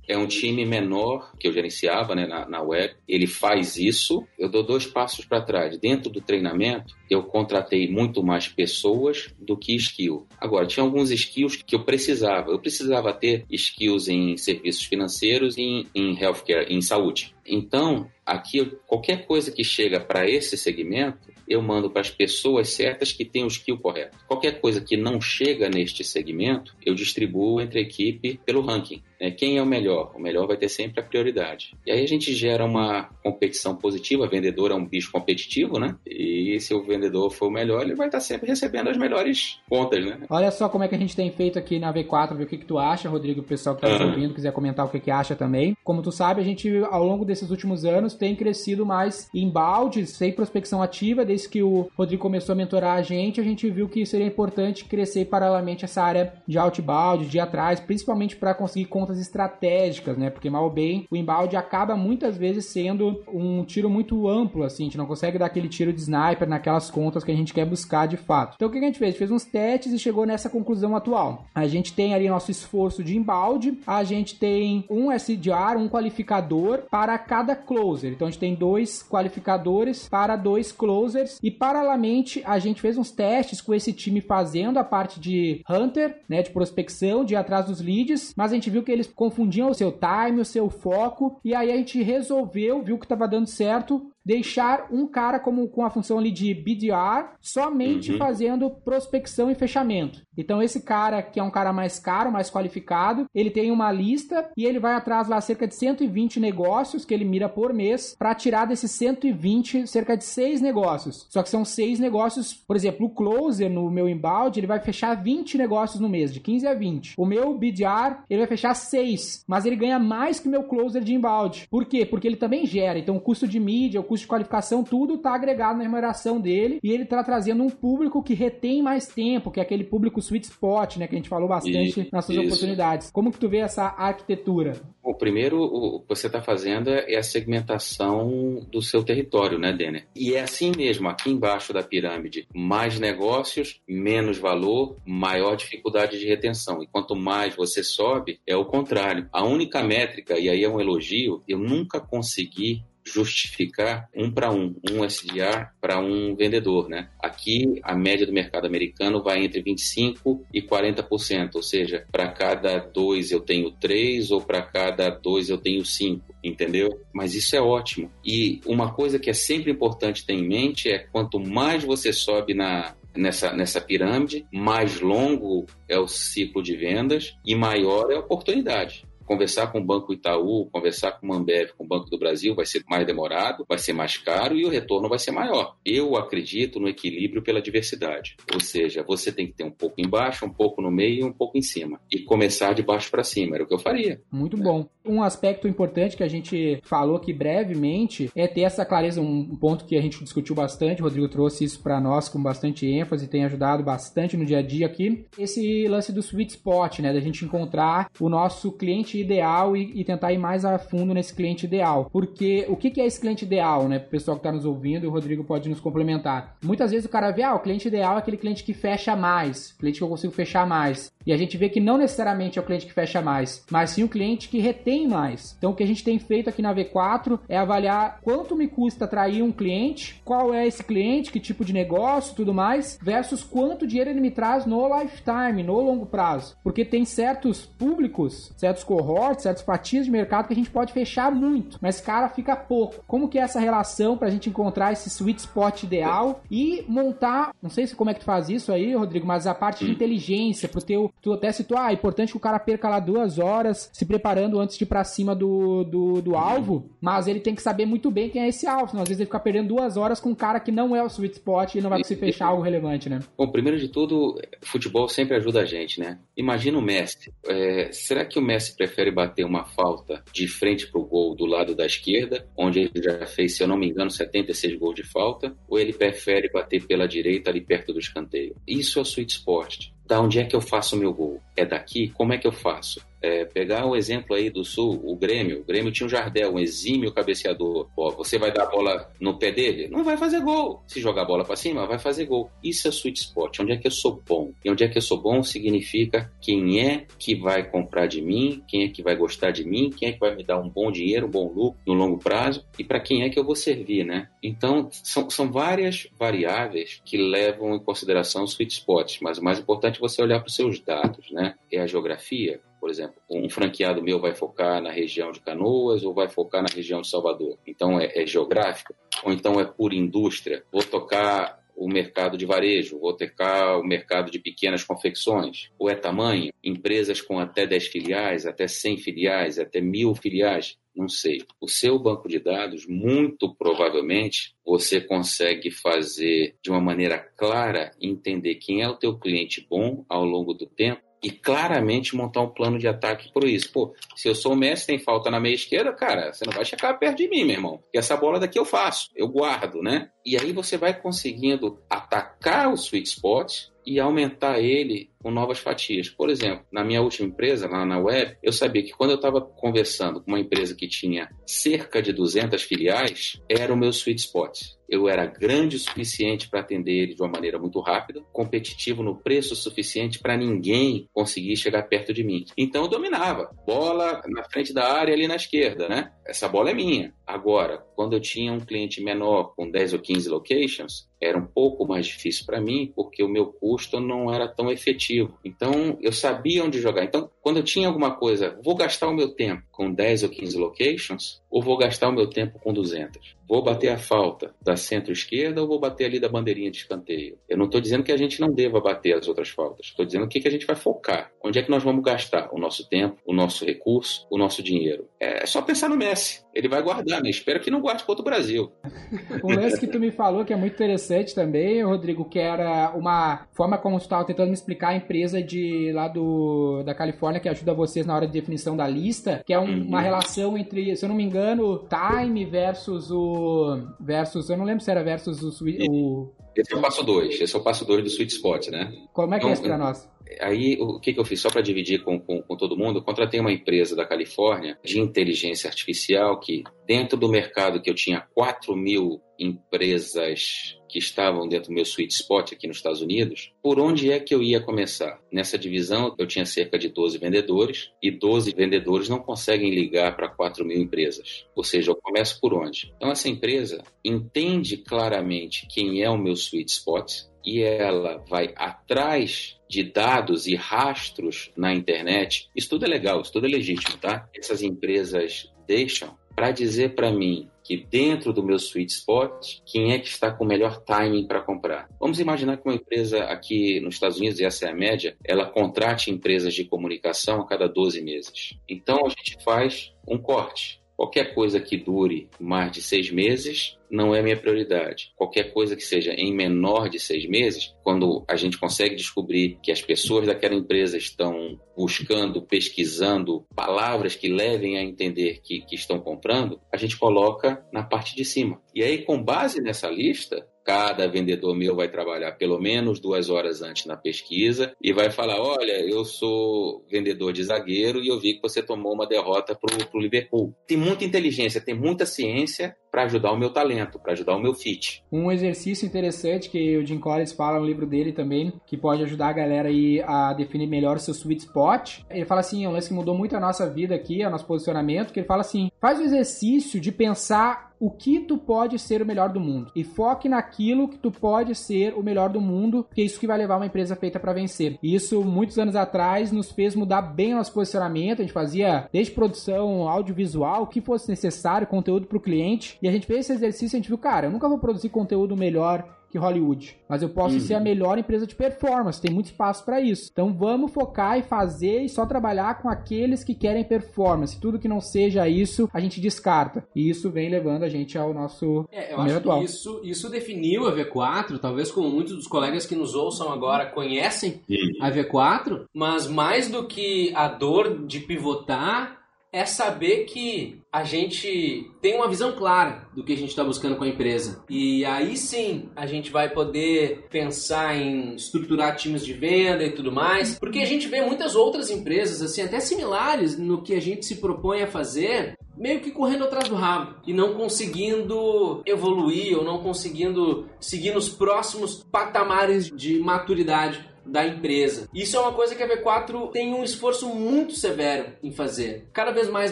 É um time menor que eu gerenciava né, na, na web. Ele faz isso. Eu dou dois passos para trás. Dentro do treinamento, eu contratei muito mais pessoas do que skill. Agora, tinha alguns skills que eu precisava. Eu precisava ter skills em serviços financeiros e em, em healthcare, em saúde. Então, aqui, qualquer coisa que chega para esse segmento, eu mando para as pessoas certas que têm o skill correto. Qualquer coisa que não chega neste segmento, eu distribuo entre a equipe pelo ranking. Né? Quem é o melhor? O melhor vai ter sempre a prioridade. E aí a gente gera uma competição positiva. O vendedor é um bicho competitivo, né? E se o vendedor for o melhor, ele vai estar sempre recebendo as melhores contas, né? Olha só como é que a gente tem feito aqui na V4, ver o que, que tu acha, Rodrigo, o pessoal que está uhum. ouvindo, quiser comentar o que, que acha também. Como tu sabe, a gente, ao longo desses últimos anos, tem crescido mais em balde, sem prospecção ativa. Desde que o Rodrigo começou a mentorar a gente, a gente viu que seria importante crescer paralelamente essa área de outbound, de atrás, principalmente para conseguir contas estratégicas, né? Porque mal ou bem, o embalde acaba muitas vezes sendo um tiro muito amplo, assim, a gente não consegue dar aquele tiro de sniper naquelas contas que a gente quer buscar de fato. Então o que a gente fez? A gente fez uns testes e chegou nessa conclusão atual. A gente tem ali nosso esforço de embalde, a gente tem um SDR, um qualificador para cada close closer. Então a gente tem dois qualificadores para dois closers e paralelamente a gente fez uns testes com esse time fazendo a parte de hunter, né, de prospecção, de ir atrás dos leads, mas a gente viu que eles confundiam o seu time, o seu foco e aí a gente resolveu, viu que estava dando certo, deixar um cara como com a função ali de BDR somente uhum. fazendo prospecção e fechamento. Então esse cara que é um cara mais caro, mais qualificado, ele tem uma lista e ele vai atrás lá cerca de 120 negócios que ele mira por mês para tirar desses 120 cerca de seis negócios. Só que são seis negócios, por exemplo, o closer no meu inbound, ele vai fechar 20 negócios no mês, de 15 a 20. O meu BDR, ele vai fechar 6, mas ele ganha mais que o meu closer de inbound. Por quê? Porque ele também gera. Então o custo de mídia, o custo de qualificação, tudo está agregado na remuneração dele e ele está trazendo um público que retém mais tempo, que é aquele público sweet spot, né, que a gente falou bastante nas suas isso. oportunidades. Como que tu vê essa arquitetura? O primeiro, o que você está fazendo é a segmentação do seu território, né, Denner? E é assim mesmo, aqui embaixo da pirâmide, mais negócios, menos valor, maior dificuldade de retenção. E quanto mais você sobe, é o contrário. A única métrica, e aí é um elogio, eu nunca consegui justificar um para um, um SDR para um vendedor, né? Aqui a média do mercado americano vai entre 25 e 40%, ou seja, para cada dois eu tenho três ou para cada dois eu tenho cinco, entendeu? Mas isso é ótimo. E uma coisa que é sempre importante ter em mente é quanto mais você sobe na nessa, nessa pirâmide, mais longo é o ciclo de vendas e maior é a oportunidade conversar com o Banco Itaú, conversar com o Ambev, com o Banco do Brasil, vai ser mais demorado, vai ser mais caro e o retorno vai ser maior. Eu acredito no equilíbrio pela diversidade. Ou seja, você tem que ter um pouco embaixo, um pouco no meio e um pouco em cima. E começar de baixo para cima. Era o que eu faria. Muito bom. Um aspecto importante que a gente falou aqui brevemente é ter essa clareza, um ponto que a gente discutiu bastante. O Rodrigo trouxe isso para nós com bastante ênfase, tem ajudado bastante no dia a dia aqui. Esse lance do sweet spot, né? Da gente encontrar o nosso cliente ideal e, e, tentar ir mais a fundo nesse cliente ideal. Porque o que, que é esse cliente ideal, né? O pessoal que está nos ouvindo, o Rodrigo pode nos complementar. Muitas vezes o cara vê, ah, o cliente ideal é aquele cliente que fecha mais, cliente que eu consigo fechar mais. E a gente vê que não necessariamente é o cliente que fecha mais, mas sim o cliente que retém mais. Então o que a gente tem feito aqui na V4 é avaliar quanto me custa atrair um cliente, qual é esse cliente, que tipo de negócio, tudo mais, versus quanto dinheiro ele me traz no lifetime, no longo prazo. Porque tem certos públicos, certos cohorts cohorts, certas fatias de mercado que a gente pode fechar muito, mas cara fica pouco. Como que é essa relação para a gente encontrar esse sweet spot ideal e montar, não sei se como é que tu faz isso aí, Rodrigo, mas a parte de inteligência pro teu, tu até citou, ah, é importante que o cara perca lá duas horas se preparando antes de ir pra cima do, do, do alvo, mas ele tem que saber muito bem quem é esse alvo, senão às vezes ele fica perdendo duas horas com um cara que não é o sweet spot e não vai conseguir fechar algo relevante, né? Bom, primeiro de tudo, futebol sempre ajuda a gente, né? Imagina o Messi. É, será que o Messi prefere prefere bater uma falta de frente para o gol do lado da esquerda, onde ele já fez, se eu não me engano, 76 gols de falta, ou ele prefere bater pela direita ali perto do escanteio? Isso é o sweet spot. Da onde é que eu faço o meu gol? É daqui? Como é que eu faço? É, pegar o exemplo aí do Sul, o Grêmio. O Grêmio tinha um Jardel, um exímio cabeceador. Você vai dar a bola no pé dele? Não vai fazer gol. Se jogar a bola para cima, vai fazer gol. Isso é sweet spot. Onde é que eu sou bom? E onde é que eu sou bom significa quem é que vai comprar de mim, quem é que vai gostar de mim, quem é que vai me dar um bom dinheiro, um bom lucro no longo prazo e para quem é que eu vou servir, né? Então, são, são várias variáveis que levam em consideração os sweet spots, mas o mais importante é você olhar para os seus dados, né? É a geografia, por exemplo, um franqueado meu vai focar na região de Canoas ou vai focar na região de Salvador. Então é, é geográfico ou então é por indústria. Vou tocar o mercado de varejo, vou tocar o mercado de pequenas confecções, ou é tamanho, empresas com até 10 filiais, até 100 filiais, até mil filiais, não sei. O seu banco de dados, muito provavelmente, você consegue fazer de uma maneira clara, entender quem é o teu cliente bom ao longo do tempo e claramente montar um plano de ataque por isso. Pô, se eu sou o Messi, tem falta na meia esquerda, cara, você não vai chegar perto de mim, meu irmão. Porque essa bola daqui eu faço, eu guardo, né? E aí você vai conseguindo atacar o sweet spot e aumentar ele com novas fatias. Por exemplo, na minha última empresa, lá na web, eu sabia que quando eu estava conversando com uma empresa que tinha cerca de 200 filiais, era o meu sweet spot. Eu era grande o suficiente para atender ele de uma maneira muito rápida, competitivo no preço suficiente para ninguém conseguir chegar perto de mim. Então eu dominava. Bola na frente da área ali na esquerda, né? Essa bola é minha. Agora, quando eu tinha um cliente menor com 10 ou 15 locations, era um pouco mais difícil para mim, porque o meu custo não era tão efetivo. Então, eu sabia onde jogar. Então, quando eu tinha alguma coisa, vou gastar o meu tempo com 10 ou 15 locations, ou vou gastar o meu tempo com 200? Vou bater a falta da centro-esquerda ou vou bater ali da bandeirinha de escanteio? Eu não estou dizendo que a gente não deva bater as outras faltas. Estou dizendo o que, que a gente vai focar. Onde é que nós vamos gastar o nosso tempo, o nosso recurso, o nosso dinheiro? É só pensar no Messi. Ele vai guardar, né? Espero que não guarde contra o Brasil. [LAUGHS] Um lance que tu me falou que é muito interessante também, Rodrigo, que era uma forma como tu estava tentando me explicar a empresa de lá do, da Califórnia que ajuda vocês na hora de definição da lista, que é um, uhum. uma relação entre, se eu não me engano, time versus o. versus. Eu não lembro se era versus o. o esse é o passo 2, esse é o passo 2 do sweet spot, né? Como é que então, é isso pra nós? Aí, o que, que eu fiz? Só para dividir com, com, com, todo mundo, contratei uma empresa da Califórnia de inteligência artificial que, dentro do mercado que eu tinha 4 mil empresas que estavam dentro do meu sweet spot aqui nos Estados Unidos, por onde é que eu ia começar? Nessa divisão, eu tinha cerca de 12 vendedores e 12 vendedores não conseguem ligar para 4 mil empresas. Ou seja, eu começo por onde? Então, essa empresa entende claramente quem é o meu sweet spot, e ela vai atrás de dados e rastros na internet, isso tudo é legal, isso tudo é legítimo, tá? Essas empresas deixam para dizer para mim que dentro do meu sweet spot, quem é que está com o melhor timing para comprar? Vamos imaginar que uma empresa aqui nos Estados Unidos, e essa é a média, ela contrate empresas de comunicação a cada 12 meses. Então a gente faz um corte. Qualquer coisa que dure mais de seis meses, não é minha prioridade. Qualquer coisa que seja em menor de seis meses, quando a gente consegue descobrir que as pessoas daquela empresa estão buscando, pesquisando palavras que levem a entender que, que estão comprando, a gente coloca na parte de cima. E aí, com base nessa lista, cada vendedor meu vai trabalhar pelo menos duas horas antes na pesquisa e vai falar: olha, eu sou vendedor de zagueiro e eu vi que você tomou uma derrota para o Liverpool. Tem muita inteligência, tem muita ciência para ajudar o meu talento, para ajudar o meu fit. Um exercício interessante que o Jim Collins fala no livro dele também, que pode ajudar a galera aí a definir melhor o seu sweet spot. Ele fala assim, é um lance que mudou muito a nossa vida aqui, o nosso posicionamento, que ele fala assim, faz o exercício de pensar o que tu pode ser o melhor do mundo e foque naquilo que tu pode ser o melhor do mundo, porque é isso que vai levar uma empresa feita para vencer. E isso muitos anos atrás nos fez mudar bem nosso posicionamento, a gente fazia desde produção audiovisual, o que fosse necessário, conteúdo para o cliente, e a gente fez esse exercício e a gente viu, cara, eu nunca vou produzir conteúdo melhor que Hollywood. Mas eu posso uhum. ser a melhor empresa de performance, tem muito espaço para isso. Então vamos focar e fazer e só trabalhar com aqueles que querem performance. Tudo que não seja isso, a gente descarta. E isso vem levando a gente ao nosso é, eu acho atual. que isso, isso definiu a V4, talvez como muitos dos colegas que nos ouçam agora conhecem uhum. a V4, mas mais do que a dor de pivotar, é saber que a gente tem uma visão clara do que a gente está buscando com a empresa. E aí sim a gente vai poder pensar em estruturar times de venda e tudo mais, porque a gente vê muitas outras empresas, assim, até similares no que a gente se propõe a fazer, meio que correndo atrás do rabo e não conseguindo evoluir ou não conseguindo seguir nos próximos patamares de maturidade da empresa. Isso é uma coisa que a V4 tem um esforço muito severo em fazer. Cada vez mais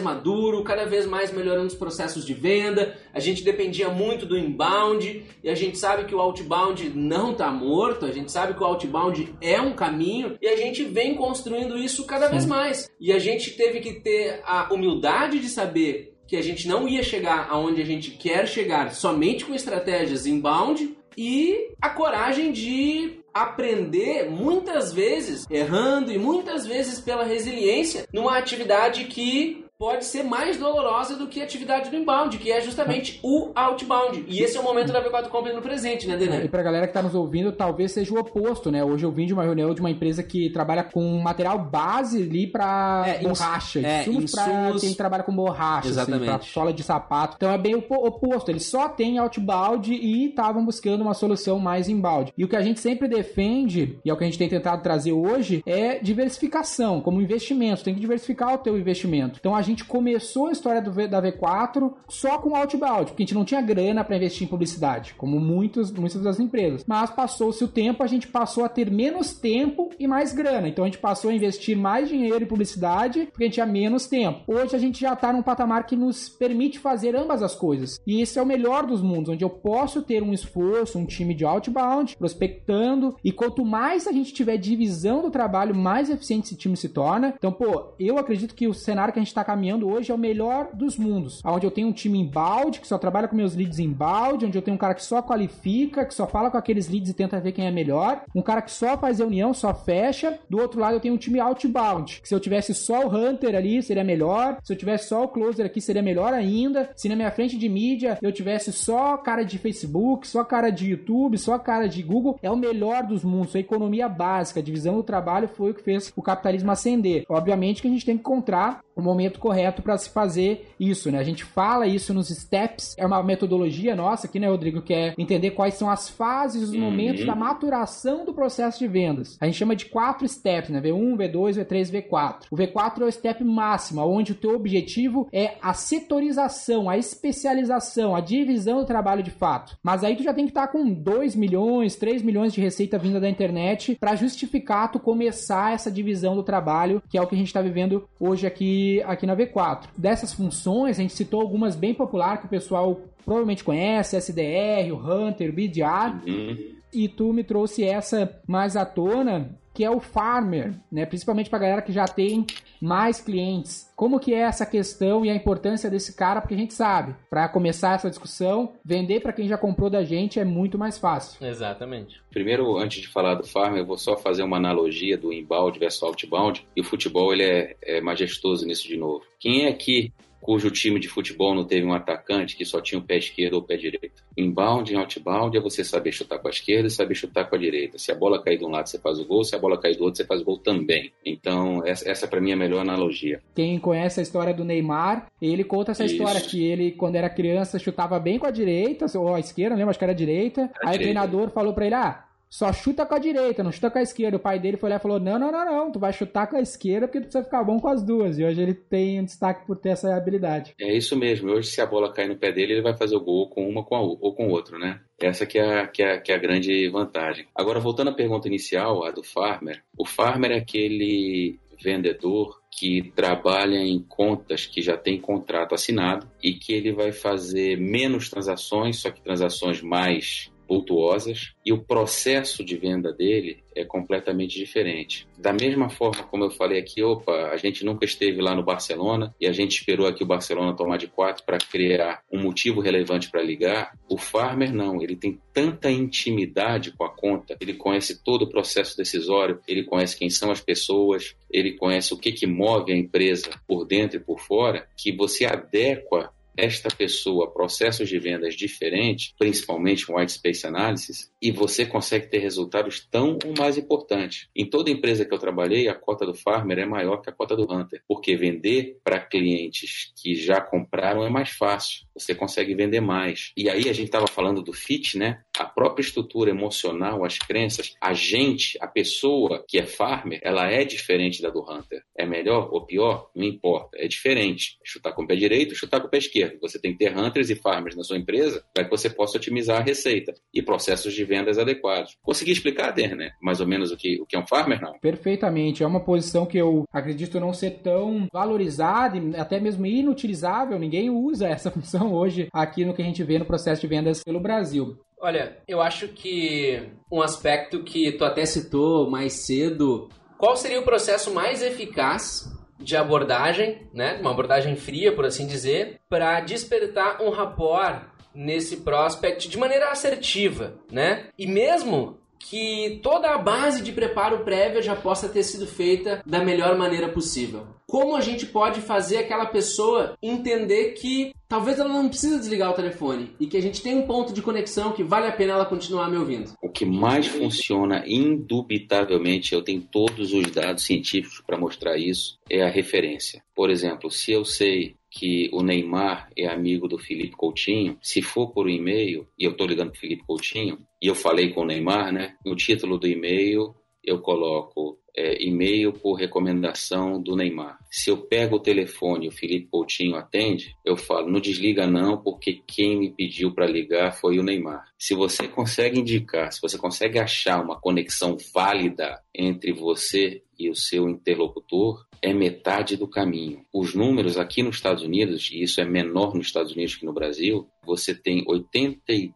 maduro, cada vez mais melhorando os processos de venda. A gente dependia muito do inbound e a gente sabe que o outbound não está morto, a gente sabe que o outbound é um caminho e a gente vem construindo isso cada Sim. vez mais. E a gente teve que ter a humildade de saber que a gente não ia chegar aonde a gente quer chegar somente com estratégias inbound e a coragem de aprender muitas vezes errando e muitas vezes pela resiliência numa atividade que pode ser mais dolorosa do que a atividade do inbound, que é justamente o outbound. E esse é o momento da V4 Company no presente, né, Dené? E pra galera que tá nos ouvindo, talvez seja o oposto, né? Hoje eu vim de uma reunião de uma empresa que trabalha com material base ali pra é, borracha. É, insumos, insumos pra quem trabalha com borracha, Exatamente. Assim, pra sola de sapato. Então é bem o oposto. Eles só têm outbound e estavam buscando uma solução mais inbound. E o que a gente sempre defende, e é o que a gente tem tentado trazer hoje, é diversificação, como investimento. Tem que diversificar o teu investimento. Então a gente começou a história do v, da V4 só com outbound, porque a gente não tinha grana para investir em publicidade, como muitos, muitas das empresas. Mas passou-se o tempo, a gente passou a ter menos tempo e mais grana. Então a gente passou a investir mais dinheiro em publicidade porque a gente tinha menos tempo. Hoje a gente já está num patamar que nos permite fazer ambas as coisas. E esse é o melhor dos mundos, onde eu posso ter um esforço, um time de outbound, prospectando, e quanto mais a gente tiver divisão do trabalho, mais eficiente esse time se torna. Então, pô, eu acredito que o cenário que a gente está caminhando hoje é o melhor dos mundos, onde eu tenho um time embalde, que só trabalha com meus leads embalde, onde eu tenho um cara que só qualifica, que só fala com aqueles leads e tenta ver quem é melhor, um cara que só faz reunião, só fecha. Do outro lado, eu tenho um time outbound, que se eu tivesse só o Hunter ali, seria melhor. Se eu tivesse só o Closer aqui, seria melhor ainda. Se na minha frente de mídia eu tivesse só cara de Facebook, só cara de YouTube, só cara de Google, é o melhor dos mundos. A economia básica, a divisão do trabalho foi o que fez o capitalismo ascender. Obviamente que a gente tem que encontrar o momento correto para se fazer isso, né? A gente fala isso nos steps, é uma metodologia nossa aqui, né, Rodrigo, que é entender quais são as fases, os uhum. momentos da maturação do processo de vendas. A gente chama de quatro steps, né? V1, V2, V3, V4. O V4 é o step máximo, onde o teu objetivo é a setorização, a especialização, a divisão do trabalho de fato. Mas aí tu já tem que estar tá com 2 milhões, 3 milhões de receita vinda da internet para justificar tu começar essa divisão do trabalho, que é o que a gente está vivendo hoje aqui aqui, na V4. Dessas funções, a gente citou algumas bem populares que o pessoal provavelmente conhece, SDR, o Hunter, o BDR. Uhum. E tu me trouxe essa mais à tona, que é o farmer, né? Principalmente para galera que já tem mais clientes. Como que é essa questão e a importância desse cara? Porque a gente sabe, para começar essa discussão, vender para quem já comprou da gente é muito mais fácil. Exatamente. Primeiro, antes de falar do farmer, eu vou só fazer uma analogia do inbound versus outbound. E o futebol ele é, é majestoso nisso de novo. Quem é aqui cujo time de futebol não teve um atacante que só tinha o pé esquerdo ou o pé direito. Inbound, em outbound, é você saber chutar com a esquerda e saber chutar com a direita. Se a bola cair de um lado, você faz o gol, se a bola cair do outro, você faz o gol também. Então, essa, essa para mim é a melhor analogia. Quem conhece a história do Neymar, ele conta essa Isso. história que ele, quando era criança, chutava bem com a direita, ou a esquerda, não lembro, acho que era a direita. A aí direita. o treinador falou para ele: ah, só chuta com a direita, não chuta com a esquerda. O pai dele foi lá e falou: não, não, não, não, tu vai chutar com a esquerda porque tu precisa ficar bom com as duas. E hoje ele tem um destaque por ter essa habilidade. É isso mesmo. Hoje, se a bola cair no pé dele, ele vai fazer o gol com uma com a, ou com o outro, né? Essa que é, a, que, é, que é a grande vantagem. Agora, voltando à pergunta inicial, a do farmer. O farmer é aquele vendedor que trabalha em contas que já tem contrato assinado e que ele vai fazer menos transações, só que transações mais vultuosas e o processo de venda dele é completamente diferente. Da mesma forma como eu falei aqui, opa, a gente nunca esteve lá no Barcelona e a gente esperou aqui o Barcelona tomar de quatro para criar um motivo relevante para ligar. O farmer não, ele tem tanta intimidade com a conta, ele conhece todo o processo decisório, ele conhece quem são as pessoas, ele conhece o que que move a empresa por dentro e por fora, que você adequa esta pessoa processos de vendas diferentes, principalmente com white space analysis, e você consegue ter resultados tão ou mais importantes. Em toda empresa que eu trabalhei, a cota do farmer é maior que a cota do hunter, porque vender para clientes que já compraram é mais fácil. Você consegue vender mais. E aí a gente estava falando do fit, né? A própria estrutura emocional, as crenças, a gente, a pessoa que é farmer, ela é diferente da do hunter. É melhor ou pior? Não importa. É diferente. Chutar com o pé direito, chutar com o pé esquerdo você tem que ter hunters e farmers na sua empresa para que você possa otimizar a receita e processos de vendas adequados. Consegui explicar, Der, né? Mais ou menos o que, o que é um farmer, não? Perfeitamente. É uma posição que eu acredito não ser tão valorizada e até mesmo inutilizável. Ninguém usa essa [LAUGHS] função hoje aqui no que a gente vê no processo de vendas pelo Brasil. Olha, eu acho que um aspecto que tu até citou mais cedo, qual seria o processo mais eficaz de abordagem, né, uma abordagem fria, por assim dizer, para despertar um rapport nesse prospect de maneira assertiva, né? E mesmo que toda a base de preparo prévia já possa ter sido feita da melhor maneira possível. Como a gente pode fazer aquela pessoa entender que talvez ela não precisa desligar o telefone e que a gente tem um ponto de conexão que vale a pena ela continuar me ouvindo? O que mais funciona, indubitavelmente, eu tenho todos os dados científicos para mostrar isso, é a referência. Por exemplo, se eu sei que o Neymar é amigo do Felipe Coutinho, se for por e-mail, e eu estou ligando para o Felipe Coutinho, e eu falei com o Neymar, né? No título do e-mail eu coloco é, e-mail por recomendação do Neymar. Se eu pego o telefone e o Felipe Coutinho atende, eu falo, não desliga não, porque quem me pediu para ligar foi o Neymar. Se você consegue indicar, se você consegue achar uma conexão válida entre você e o seu interlocutor, é metade do caminho. Os números aqui nos Estados Unidos, e isso é menor nos Estados Unidos que no Brasil, você tem 82%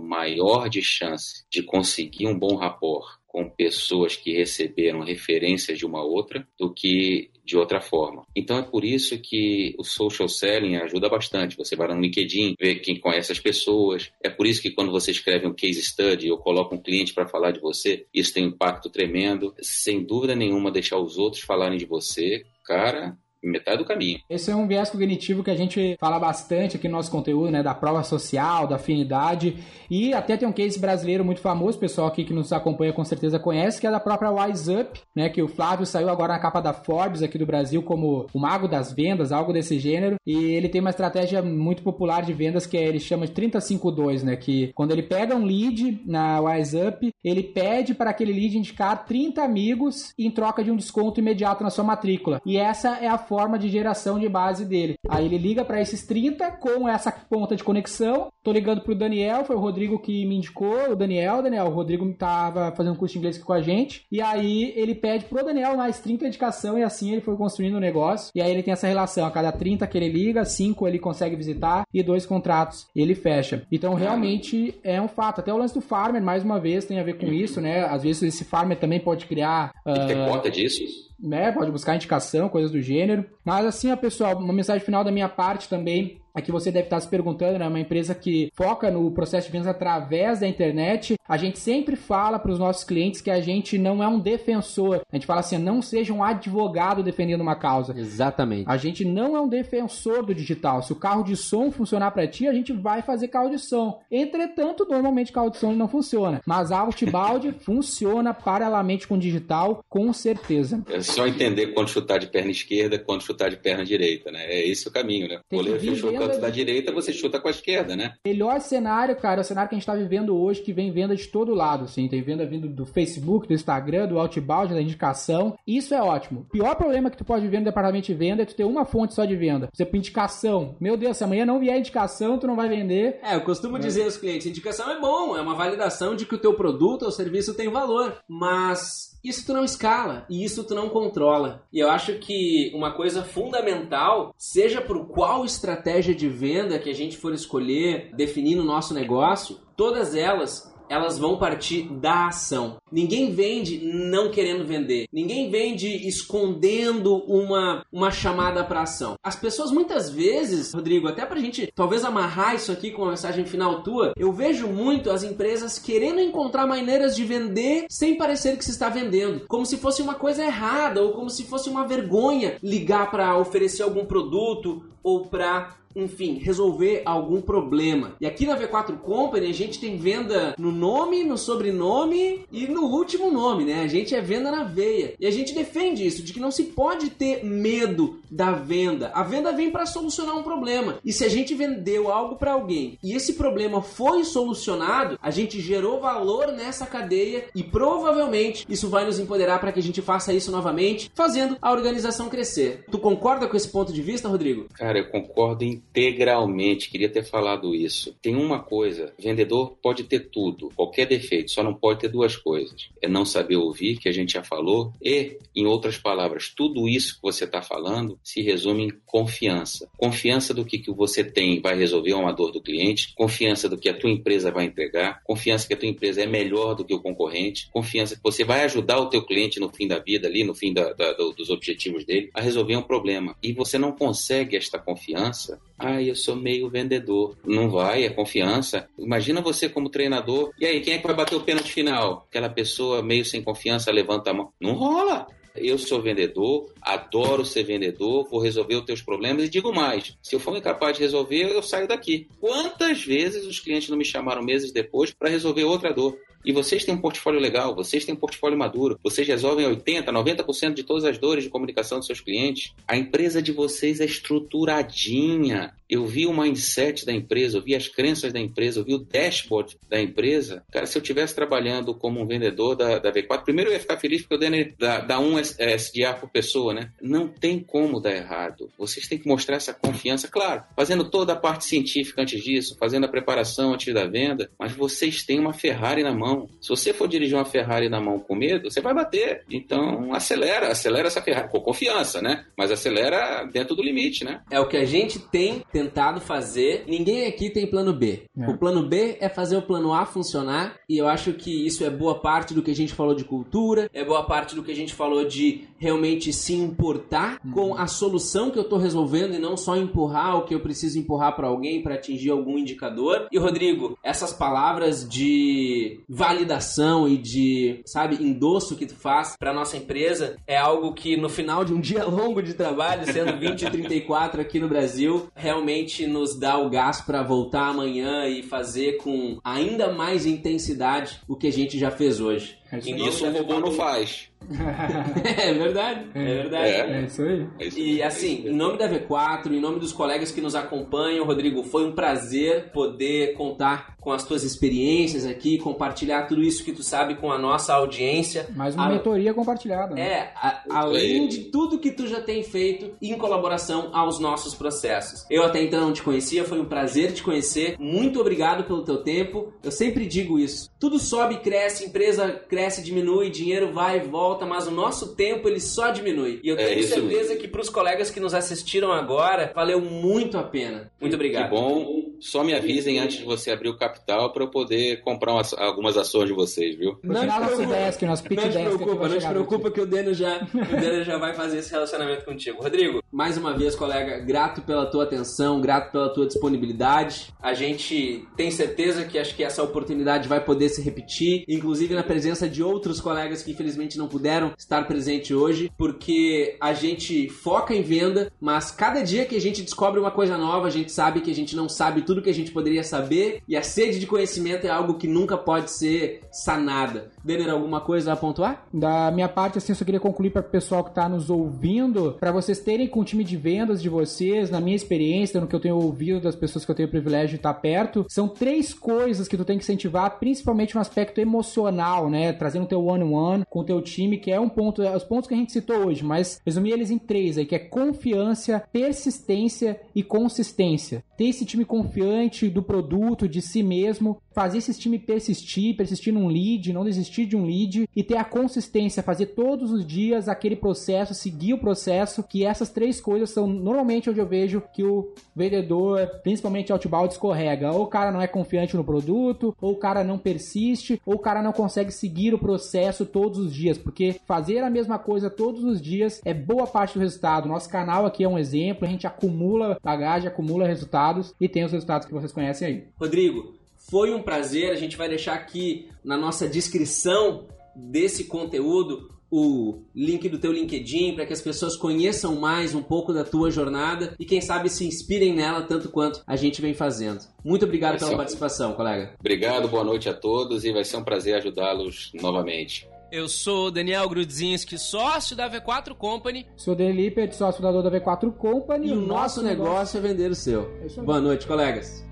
maior de chance de conseguir um bom rapport com pessoas que receberam referências de uma outra do que de outra forma. Então é por isso que o social selling ajuda bastante. Você vai no LinkedIn, ver quem conhece as pessoas. É por isso que quando você escreve um case study ou coloca um cliente para falar de você, isso tem um impacto tremendo. Sem dúvida nenhuma, deixar os outros falarem de você, cara, metade do caminho. Esse é um viés cognitivo que a gente fala bastante aqui no nosso conteúdo, né? Da prova social, da afinidade. E até tem um case brasileiro muito famoso, pessoal aqui que nos acompanha com certeza conhece, que é da própria Wise Up, né? Que o Flávio saiu agora na capa da Forbes aqui do Brasil como o mago das vendas, algo desse gênero. E ele tem uma estratégia muito popular de vendas que é, ele chama de 352, né? Que quando ele pega um lead na Wise Up, ele pede para aquele lead indicar 30 amigos em troca de um desconto imediato na sua matrícula. E essa é a forma de geração de base dele. Aí ele liga para esses 30 com essa ponta de conexão. Tô ligando pro Daniel, foi o Rodrigo que me indicou, o Daniel, Daniel, o Rodrigo tava fazendo um curso de inglês aqui com a gente. E aí ele pede pro Daniel mais 30 indicação e assim ele foi construindo o negócio. E aí ele tem essa relação, a cada 30 que ele liga, 5 ele consegue visitar e dois contratos ele fecha. Então realmente é um fato. Até o lance do farmer, mais uma vez, tem a ver com isso, né? Às vezes esse farmer também pode criar. Tem que ter uh... conta disso? Né? Pode buscar indicação, coisas do gênero. Mas assim, pessoal, uma mensagem final da minha parte também Aqui você deve estar se perguntando, né? Uma empresa que foca no processo de vendas através da internet. A gente sempre fala para os nossos clientes que a gente não é um defensor. A gente fala assim, não seja um advogado defendendo uma causa. Exatamente. A gente não é um defensor do digital. Se o carro de som funcionar para ti, a gente vai fazer carro de som. Entretanto, normalmente carro de som não funciona. Mas a Outbound [LAUGHS] funciona paralelamente com o digital, com certeza. É só entender quando chutar de perna esquerda, quando chutar de perna direita, né? É esse o caminho, né? O goleiro fechou o canto da direita, você chuta com a esquerda, né? Melhor cenário, cara, é o cenário que a gente tá vivendo hoje, que vem venda de todo lado, assim. Tem venda vindo do Facebook, do Instagram, do Outbound, da indicação. Isso é ótimo. O pior problema que tu pode ver no departamento de venda é tu ter uma fonte só de venda. Você por indicação. Meu Deus, se amanhã não vier indicação, tu não vai vender. É, eu costumo é. dizer aos clientes, indicação é bom, é uma validação de que o teu produto ou serviço tem valor. Mas isso tu não escala e isso tu não controla. E eu acho que uma coisa fundamental, seja por qual estratégia de venda que a gente for escolher definir no nosso negócio, todas elas elas vão partir da ação. Ninguém vende não querendo vender. Ninguém vende escondendo uma, uma chamada para ação. As pessoas muitas vezes, Rodrigo, até pra gente talvez amarrar isso aqui com uma mensagem final tua, eu vejo muito as empresas querendo encontrar maneiras de vender sem parecer que se está vendendo, como se fosse uma coisa errada ou como se fosse uma vergonha ligar para oferecer algum produto ou para enfim, resolver algum problema. E aqui na V4 Company a gente tem venda no nome, no sobrenome e no último nome, né? A gente é venda na veia. E a gente defende isso, de que não se pode ter medo da venda. A venda vem para solucionar um problema. E se a gente vendeu algo para alguém e esse problema foi solucionado, a gente gerou valor nessa cadeia e provavelmente isso vai nos empoderar para que a gente faça isso novamente, fazendo a organização crescer. Tu concorda com esse ponto de vista, Rodrigo? Cara, eu concordo em integralmente. Queria ter falado isso. Tem uma coisa: vendedor pode ter tudo, qualquer defeito, só não pode ter duas coisas: é não saber ouvir, que a gente já falou, e, em outras palavras, tudo isso que você está falando se resume em confiança. Confiança do que, que você tem vai resolver uma dor do cliente, confiança do que a tua empresa vai entregar, confiança que a tua empresa é melhor do que o concorrente, confiança que você vai ajudar o teu cliente no fim da vida, ali no fim da, da, dos objetivos dele, a resolver um problema. E você não consegue esta confiança ah, eu sou meio vendedor. Não vai, é confiança. Imagina você como treinador. E aí, quem é que vai bater o pênalti final? Aquela pessoa meio sem confiança levanta a mão. Não rola. Eu sou vendedor, adoro ser vendedor, vou resolver os teus problemas e digo mais: se eu for incapaz de resolver, eu saio daqui. Quantas vezes os clientes não me chamaram meses depois para resolver outra dor? E vocês têm um portfólio legal, vocês têm um portfólio maduro, vocês resolvem 80, 90% de todas as dores de comunicação dos seus clientes. A empresa de vocês é estruturadinha. Eu vi o mindset da empresa, eu vi as crenças da empresa, eu vi o dashboard da empresa. Cara, se eu estivesse trabalhando como um vendedor da, da V4, primeiro eu ia ficar feliz porque eu dei dá, dá um SDA por pessoa, né? Não tem como dar errado. Vocês têm que mostrar essa confiança, claro, fazendo toda a parte científica antes disso, fazendo a preparação antes da venda, mas vocês têm uma Ferrari na mão. Se você for dirigir uma Ferrari na mão com medo, você vai bater. Então, acelera, acelera essa Ferrari com confiança, né? Mas acelera dentro do limite, né? É o que a gente tem tentado fazer. Ninguém aqui tem plano B. É. O plano B é fazer o plano A funcionar e eu acho que isso é boa parte do que a gente falou de cultura, é boa parte do que a gente falou de realmente se importar uhum. com a solução que eu estou resolvendo e não só empurrar o que eu preciso empurrar para alguém para atingir algum indicador. E Rodrigo, essas palavras de validação e de, sabe, endosso que tu faz para nossa empresa é algo que no final de um [LAUGHS] dia longo de trabalho, sendo 20 e 34 aqui no Brasil, realmente nos dá o gás para voltar amanhã e fazer com ainda mais intensidade o que a gente já fez hoje. É isso o robô não faz. [LAUGHS] é verdade, é, é verdade. É, é isso aí. É isso e assim, em nome da V4, em nome dos colegas que nos acompanham, Rodrigo, foi um prazer poder contar com as tuas experiências aqui, compartilhar tudo isso que tu sabe com a nossa audiência. Mais uma a... mentoria compartilhada. Né? É, a, além de tudo que tu já tem feito em colaboração aos nossos processos. Eu até então não te conhecia, foi um prazer te conhecer. Muito obrigado pelo teu tempo. Eu sempre digo isso. Tudo sobe, cresce, empresa cresce, diminui, dinheiro vai e volta, mas o nosso tempo ele só diminui. E eu é tenho é certeza mesmo. que para os colegas que nos assistiram agora, valeu muito a pena. Muito obrigado. Que bom. Só me avisem antes de você abrir o capital para eu poder comprar umas, algumas ações de vocês, viu? No final nosso desk, nosso pitch não te. Preocupa, não te preocupa que o Deno já, o Deno já vai fazer esse relacionamento contigo. Rodrigo, mais uma vez, colega, grato pela tua atenção, grato pela tua disponibilidade. A gente tem certeza que acho que essa oportunidade vai poder se repetir, inclusive na presença de outros colegas que infelizmente não puderam estar presente hoje, porque a gente foca em venda, mas cada dia que a gente descobre uma coisa nova, a gente sabe que a gente não sabe tudo que a gente poderia saber e a sede de conhecimento é algo que nunca pode ser sanada. Denner, alguma coisa a pontuar? Da minha parte, assim, eu só queria concluir para o pessoal que está nos ouvindo, para vocês terem com o time de vendas de vocês, na minha experiência, no que eu tenho ouvido das pessoas que eu tenho o privilégio de estar perto, são três coisas que tu tem que incentivar, principalmente no aspecto emocional, né? Trazendo o teu one-on-one com o teu time, que é um ponto, é os pontos que a gente citou hoje, mas resumir eles em três aí, que é confiança, persistência e consistência. Ter esse time confiante confiante do produto, de si mesmo, fazer esse time persistir, persistir num lead, não desistir de um lead e ter a consistência, fazer todos os dias aquele processo, seguir o processo, que essas três coisas são normalmente onde eu vejo que o vendedor, principalmente outbound, escorrega. Ou o cara não é confiante no produto, ou o cara não persiste, ou o cara não consegue seguir o processo todos os dias, porque fazer a mesma coisa todos os dias é boa parte do resultado. Nosso canal aqui é um exemplo, a gente acumula bagagem, acumula resultados e tem os resultados que vocês conhecem aí. Rodrigo, foi um prazer. A gente vai deixar aqui na nossa descrição desse conteúdo o link do teu LinkedIn para que as pessoas conheçam mais um pouco da tua jornada e quem sabe se inspirem nela tanto quanto a gente vem fazendo. Muito obrigado pela participação, colega. Obrigado, boa noite a todos e vai ser um prazer ajudá-los novamente. Eu sou Daniel Grudzinski, sócio da V4 Company. Sou Daniel Lippert, sócio fundador da V4 Company. E o nosso negócio, negócio é vender o seu. É Boa noite, colegas.